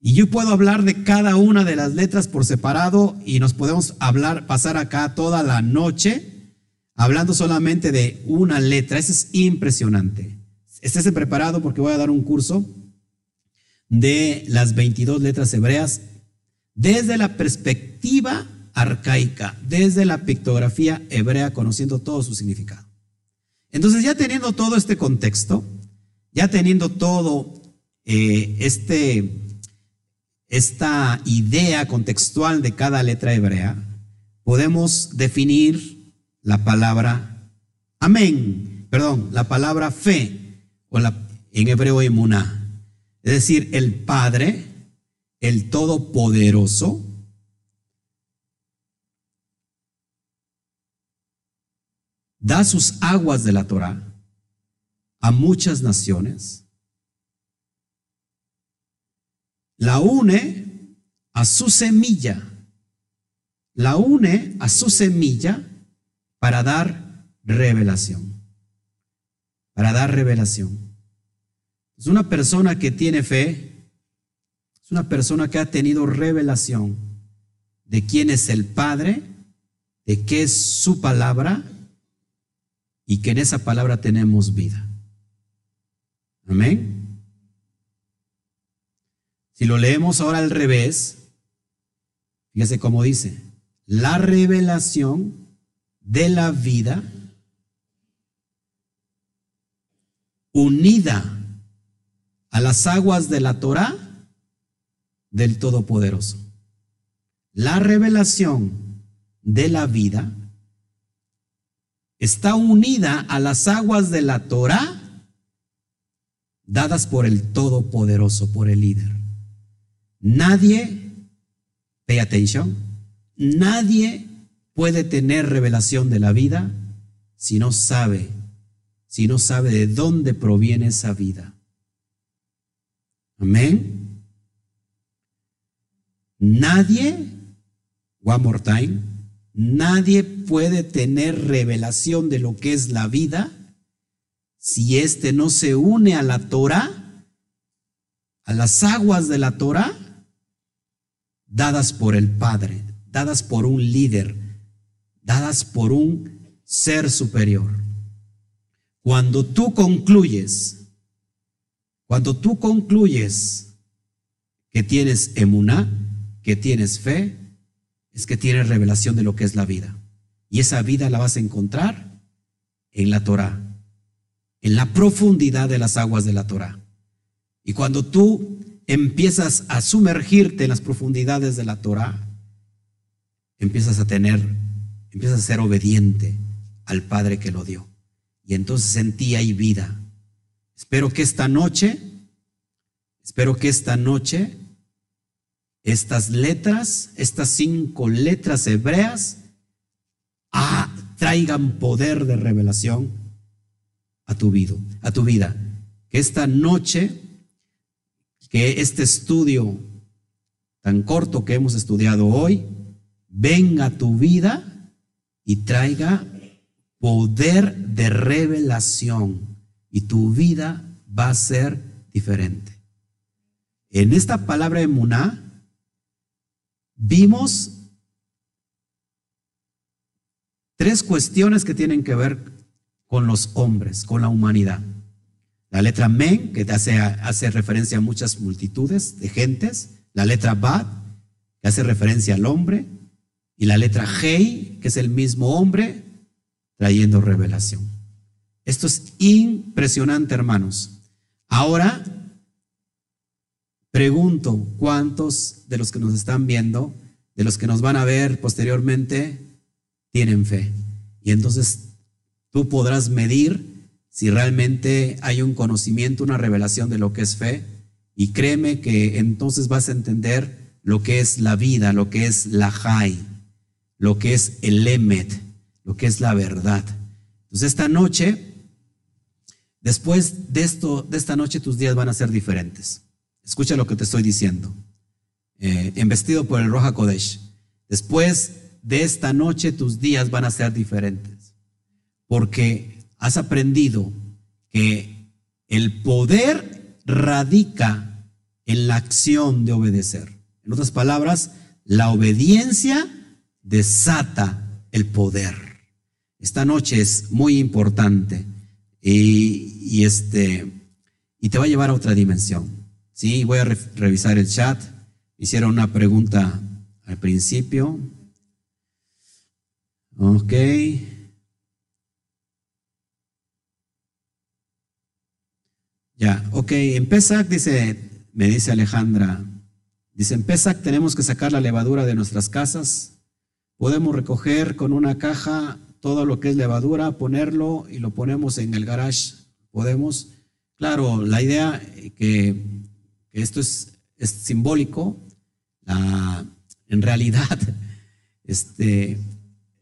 y yo puedo hablar de cada una de las letras por separado y nos podemos hablar, pasar acá toda la noche hablando solamente de una letra. Eso es impresionante. Estése preparado porque voy a dar un curso de las 22 letras hebreas desde la perspectiva arcaica, desde la pictografía hebrea, conociendo todo su significado. Entonces, ya teniendo todo este contexto, ya teniendo todo eh, este, esta idea contextual de cada letra hebrea, podemos definir la palabra amén, perdón, la palabra fe, o la, en hebreo emuná. Es decir, el Padre, el Todopoderoso, da sus aguas de la Torah a muchas naciones, la une a su semilla, la une a su semilla para dar revelación, para dar revelación. Es una persona que tiene fe, es una persona que ha tenido revelación de quién es el Padre, de qué es su palabra y que en esa palabra tenemos vida. Amén. Si lo leemos ahora al revés, fíjese cómo dice, la revelación de la vida unida a las aguas de la Torah del Todopoderoso. La revelación de la vida está unida a las aguas de la Torah dadas por el Todopoderoso, por el líder. Nadie, pay attention, nadie puede tener revelación de la vida si no sabe, si no sabe de dónde proviene esa vida. Amén. Nadie, one more time, nadie puede tener revelación de lo que es la vida si éste no se une a la Torah, a las aguas de la Torah, dadas por el Padre, dadas por un líder, dadas por un ser superior. Cuando tú concluyes, cuando tú concluyes que tienes emuná, que tienes fe, es que tienes revelación de lo que es la vida. Y esa vida la vas a encontrar en la Torah en la profundidad de las aguas de la Torah. Y cuando tú empiezas a sumergirte en las profundidades de la Torah, empiezas a tener, empiezas a ser obediente al Padre que lo dio. Y entonces en ti hay vida. Espero que esta noche, espero que esta noche, estas letras, estas cinco letras hebreas, ah, traigan poder de revelación a tu vida, a tu vida. Que esta noche, que este estudio tan corto que hemos estudiado hoy, venga a tu vida y traiga poder de revelación y tu vida va a ser diferente. En esta palabra de Muná vimos tres cuestiones que tienen que ver con los hombres, con la humanidad. La letra Men, que hace, referencia a muchas multitudes de gentes. La letra Bad, que hace referencia al hombre. Y la letra Hei, que es el mismo hombre, trayendo revelación. Esto es impresionante, hermanos. Ahora, pregunto, ¿cuántos de los que nos están viendo, de los que nos van a ver posteriormente, tienen fe? Y entonces Tú podrás medir si realmente hay un conocimiento, una revelación de lo que es fe. Y créeme que entonces vas a entender lo que es la vida, lo que es la Jai, lo que es el Emet, lo que es la verdad. Entonces esta noche, después de esto, de esta noche tus días van a ser diferentes. Escucha lo que te estoy diciendo. Eh, embestido por el Roja Kodesh. Después de esta noche tus días van a ser diferentes porque has aprendido que el poder radica en la acción de obedecer. En otras palabras, la obediencia desata el poder. Esta noche es muy importante y, este, y te va a llevar a otra dimensión. Sí, voy a revisar el chat. Hicieron una pregunta al principio. Ok. Ya, ok, en Pesach dice, me dice Alejandra, dice, en Pesach tenemos que sacar la levadura de nuestras casas Podemos recoger con una caja todo lo que es levadura, ponerlo y lo ponemos en el garage. Podemos. Claro, la idea que, esto es, es simbólico, la, en realidad, este,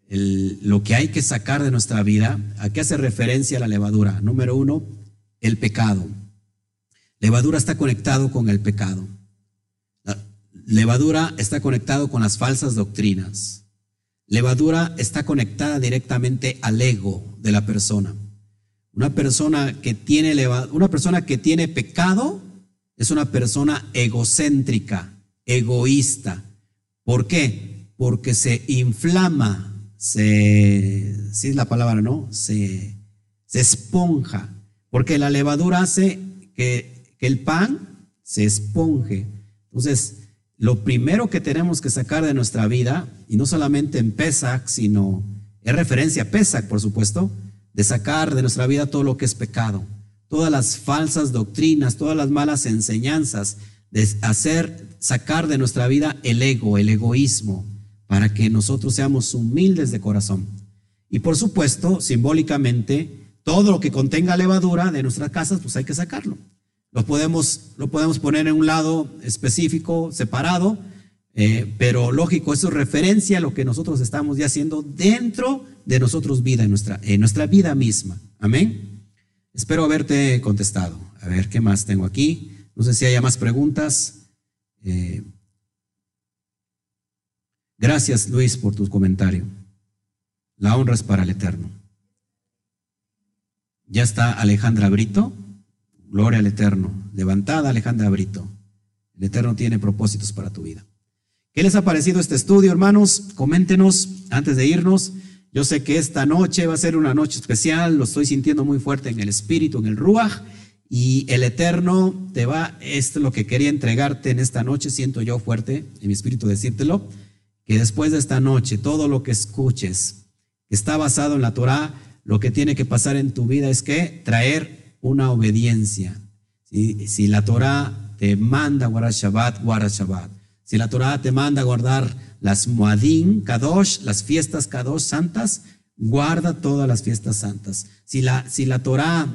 lo que hay que sacar de nuestra vida, ¿a qué hace referencia la levadura? Número uno, el pecado. Levadura está conectado con el pecado. Levadura está conectado con las falsas doctrinas. Levadura está conectada directamente al ego de la persona. Una persona que tiene una persona que tiene pecado es una persona egocéntrica, egoísta. ¿Por qué? Porque se inflama, se, sí es la palabra, ¿no? Se esponja. Porque la levadura hace que que el pan se esponje. Entonces, lo primero que tenemos que sacar de nuestra vida, y no solamente en Pesach, sino es referencia a Pesach, por supuesto, de sacar de nuestra vida todo lo que es pecado, todas las falsas doctrinas, todas las malas enseñanzas, de hacer, sacar de nuestra vida el ego, el egoísmo, para que nosotros seamos humildes de corazón. Y por supuesto, simbólicamente, todo lo que contenga levadura de nuestras casas, pues hay que sacarlo. Lo podemos, lo podemos poner en un lado específico, separado, eh, pero lógico, eso es referencia a lo que nosotros estamos ya haciendo dentro de nosotros vida, en nuestra, en nuestra vida misma. Amén. Espero haberte contestado. A ver, ¿qué más tengo aquí? No sé si haya más preguntas. Eh, gracias, Luis, por tu comentario. La honra es para el Eterno. Ya está Alejandra Brito. Gloria al Eterno. Levantada Alejandra Brito. El Eterno tiene propósitos para tu vida. ¿Qué les ha parecido este estudio, hermanos? Coméntenos antes de irnos. Yo sé que esta noche va a ser una noche especial, lo estoy sintiendo muy fuerte en el espíritu, en el ruach, y el Eterno te va, esto es lo que quería entregarte en esta noche, siento yo fuerte en mi espíritu decírtelo, que después de esta noche, todo lo que escuches, que está basado en la Torah, lo que tiene que pasar en tu vida es que traer una obediencia. Si, la Torah te manda guardar Shabbat, guarda Shabbat. Si la Torah te manda guardar las Muadín, Kadosh, las fiestas Kadosh santas, guarda todas las fiestas santas. Si la, si la Torah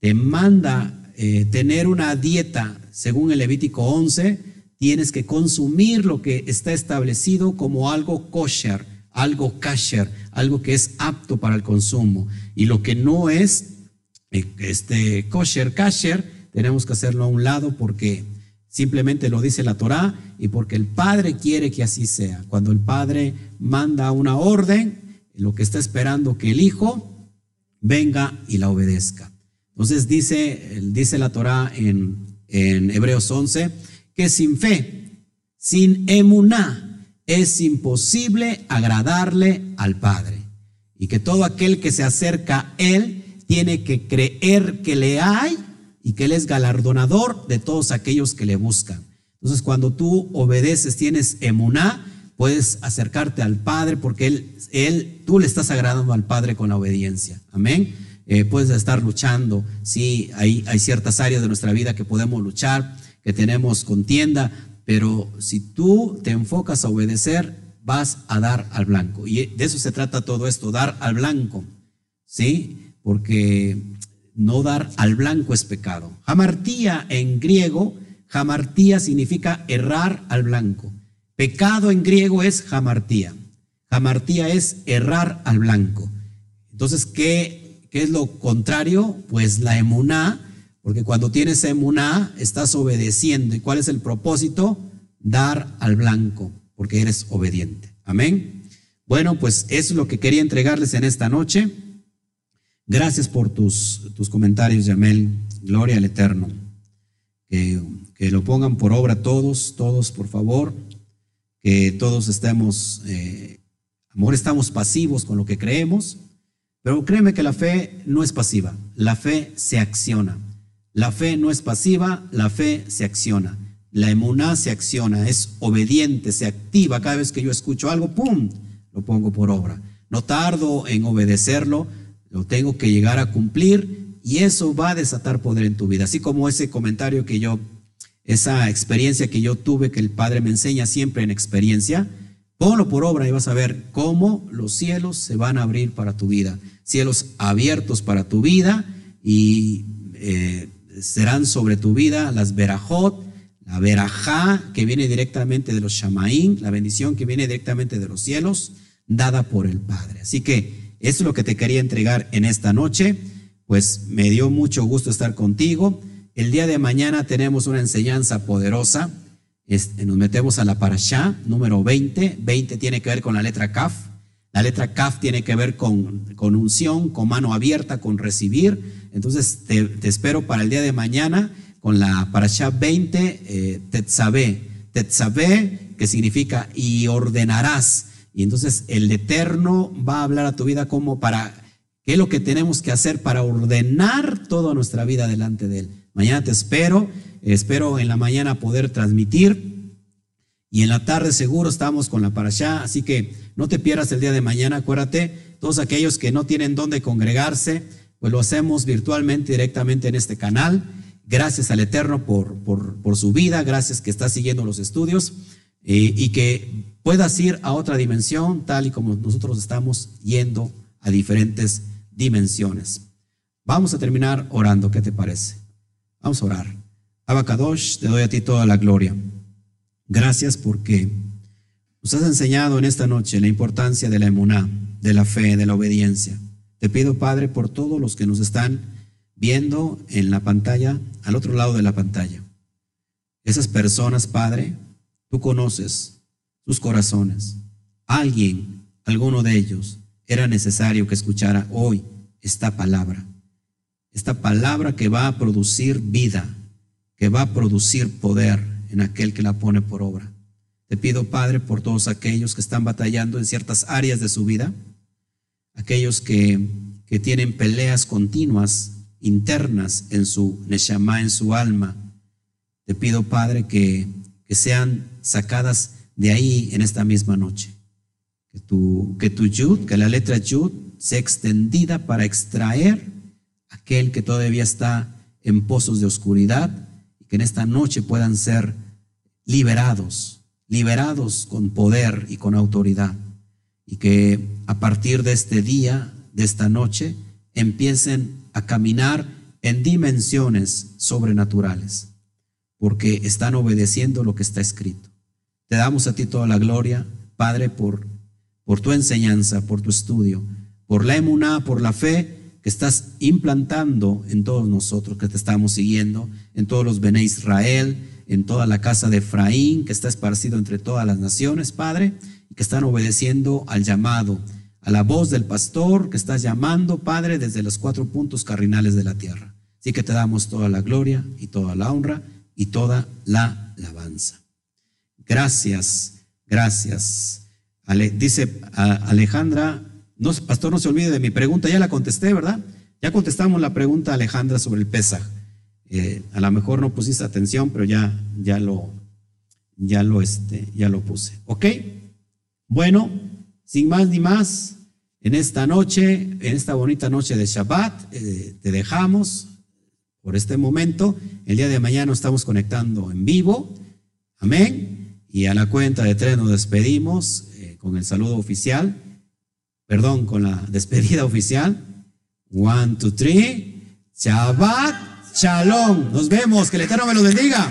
te manda eh, tener una dieta según el Levítico 11, tienes que consumir lo que está establecido como algo kosher, algo kasher, algo que es apto para el consumo. Y lo que no es, este kosher, kasher, tenemos que hacerlo a un lado porque simplemente lo dice la Torá y porque el Padre quiere que así sea. Cuando el Padre manda una orden, lo que está esperando que el Hijo venga y la obedezca. Entonces dice, dice la Torá en, en Hebreos 11 que sin fe, sin emuná, es imposible agradarle al Padre. Y que todo aquel que se acerca a Él tiene que creer que le hay y que Él es galardonador de todos aquellos que le buscan. Entonces, cuando tú obedeces, tienes emuná, puedes acercarte al Padre porque Él, él tú le estás agradando al Padre con la obediencia. Amén. Eh, puedes estar luchando. Sí, hay, hay ciertas áreas de nuestra vida que podemos luchar, que tenemos contienda, pero si tú te enfocas a obedecer, vas a dar al blanco. Y de eso se trata todo esto, dar al blanco. ¿Sí? Porque no dar al blanco es pecado. Jamartía en griego, jamartía significa errar al blanco. Pecado en griego es jamartía. Jamartía es errar al blanco. Entonces, ¿qué, qué es lo contrario? Pues la emuná, porque cuando tienes emuná estás obedeciendo. ¿Y cuál es el propósito? Dar al blanco, porque eres obediente. Amén. Bueno, pues eso es lo que quería entregarles en esta noche. Gracias por tus, tus comentarios, Yamel. Gloria al Eterno. Que, que, lo pongan por obra todos, todos, por favor. Que todos estemos, eh, amor, estamos pasivos con lo que creemos. Pero créeme que la fe no es pasiva, la fe se acciona. La fe no es pasiva, la fe se acciona. La emuná se acciona, es obediente, se activa. Cada vez que yo escucho algo, ¡pum!, lo pongo por obra. No tardo en obedecerlo, lo tengo que llegar a cumplir y eso va a desatar poder en tu vida. Así como ese comentario que yo, esa experiencia que yo tuve, que el Padre me enseña siempre en experiencia, Ponlo por obra y vas a ver cómo los cielos se van a abrir para tu vida. Cielos abiertos para tu vida y eh, serán sobre tu vida las verajot, la verajá que viene directamente de los shamaín, la bendición que viene directamente de los cielos, dada por el Padre. Así que eso es lo que te quería entregar en esta noche. Pues me dio mucho gusto estar contigo. El día de mañana tenemos una enseñanza poderosa este, nos metemos a la parashá número 20. 20 tiene que ver con la letra Kaf. La letra Kaf tiene que ver con, con unción, con mano abierta, con recibir. Entonces te, espero para el día de mañana con la parashá 20, eh, Tetzabé. que significa y ordenarás. Y entonces el Eterno va a hablar a tu vida como para qué es lo que tenemos que hacer para ordenar toda nuestra vida delante de Él. Mañana te espero. Espero en la mañana poder transmitir y en la tarde seguro estamos con la parashá, así que no te pierdas el día de mañana, acuérdate, todos aquellos que no tienen dónde congregarse, pues lo hacemos virtualmente directamente en este canal. Gracias al Eterno por, por, su vida, gracias que está siguiendo los estudios eh, y que puedas ir a otra dimensión tal y como nosotros estamos yendo a diferentes dimensiones. Vamos a terminar orando, ¿qué te parece? Vamos a orar. Abacadosh, te doy a ti toda la gloria. Gracias porque nos has enseñado en esta noche la importancia de la emuná, de la fe, de la obediencia. Te pido, Padre, por todos los que nos están viendo en la pantalla, al otro lado de la pantalla. Esas personas, Padre, conoces sus corazones. Alguien, alguno de ellos, era necesario que escuchara hoy esta palabra. Esta palabra que va a producir vida, que va a producir poder en aquel que la pone por obra. Te pido, Padre, por todos aquellos que están batallando en ciertas áreas de su vida, aquellos que, que tienen peleas continuas, internas en su Neshama, en su alma. Te pido, Padre, que, que sean sacadas de ahí en esta misma noche. Que tu, que tu yud, que la letra yud sea extendida para extraer aquel que todavía está en pozos de oscuridad que en esta noche puedan ser liberados, liberados con poder y con autoridad. Y que a partir de este día, de esta noche, empiecen a caminar en dimensiones sobrenaturales, porque están obedeciendo lo que está escrito. Te damos a ti toda la gloria, Padre, por, tu enseñanza, por tu estudio, por la emuná, por la fe que estás implantando en todos nosotros que te estamos siguiendo, en todos los Bene Israel, en toda la casa de Efraín, que está esparcido entre todas las naciones, Padre, y que están obedeciendo al llamado, a la voz del pastor que estás llamando, Padre, desde los cuatro puntos cardinales de la tierra. Así que te damos toda la gloria y toda la honra y toda la alabanza. Gracias, gracias. dice Alejandra no, pastor, no se olvide de mi pregunta, ya la contesté, ¿verdad? Ya contestamos la pregunta Alejandra sobre el Pesaj. Eh, a lo mejor no pusiste atención, pero ya, ya lo, ya lo, este, ya lo puse. ¿Ok? Bueno, sin más ni más, en esta noche, en esta bonita noche de Shabbat, eh, te dejamos por este momento. El día de mañana estamos conectando en vivo. Amén. Y a la cuenta de tres nos despedimos eh, con el saludo oficial perdón, con la despedida oficial. One, two, three. Shabbat Shalom. Nos vemos. Que el Eterno me los bendiga.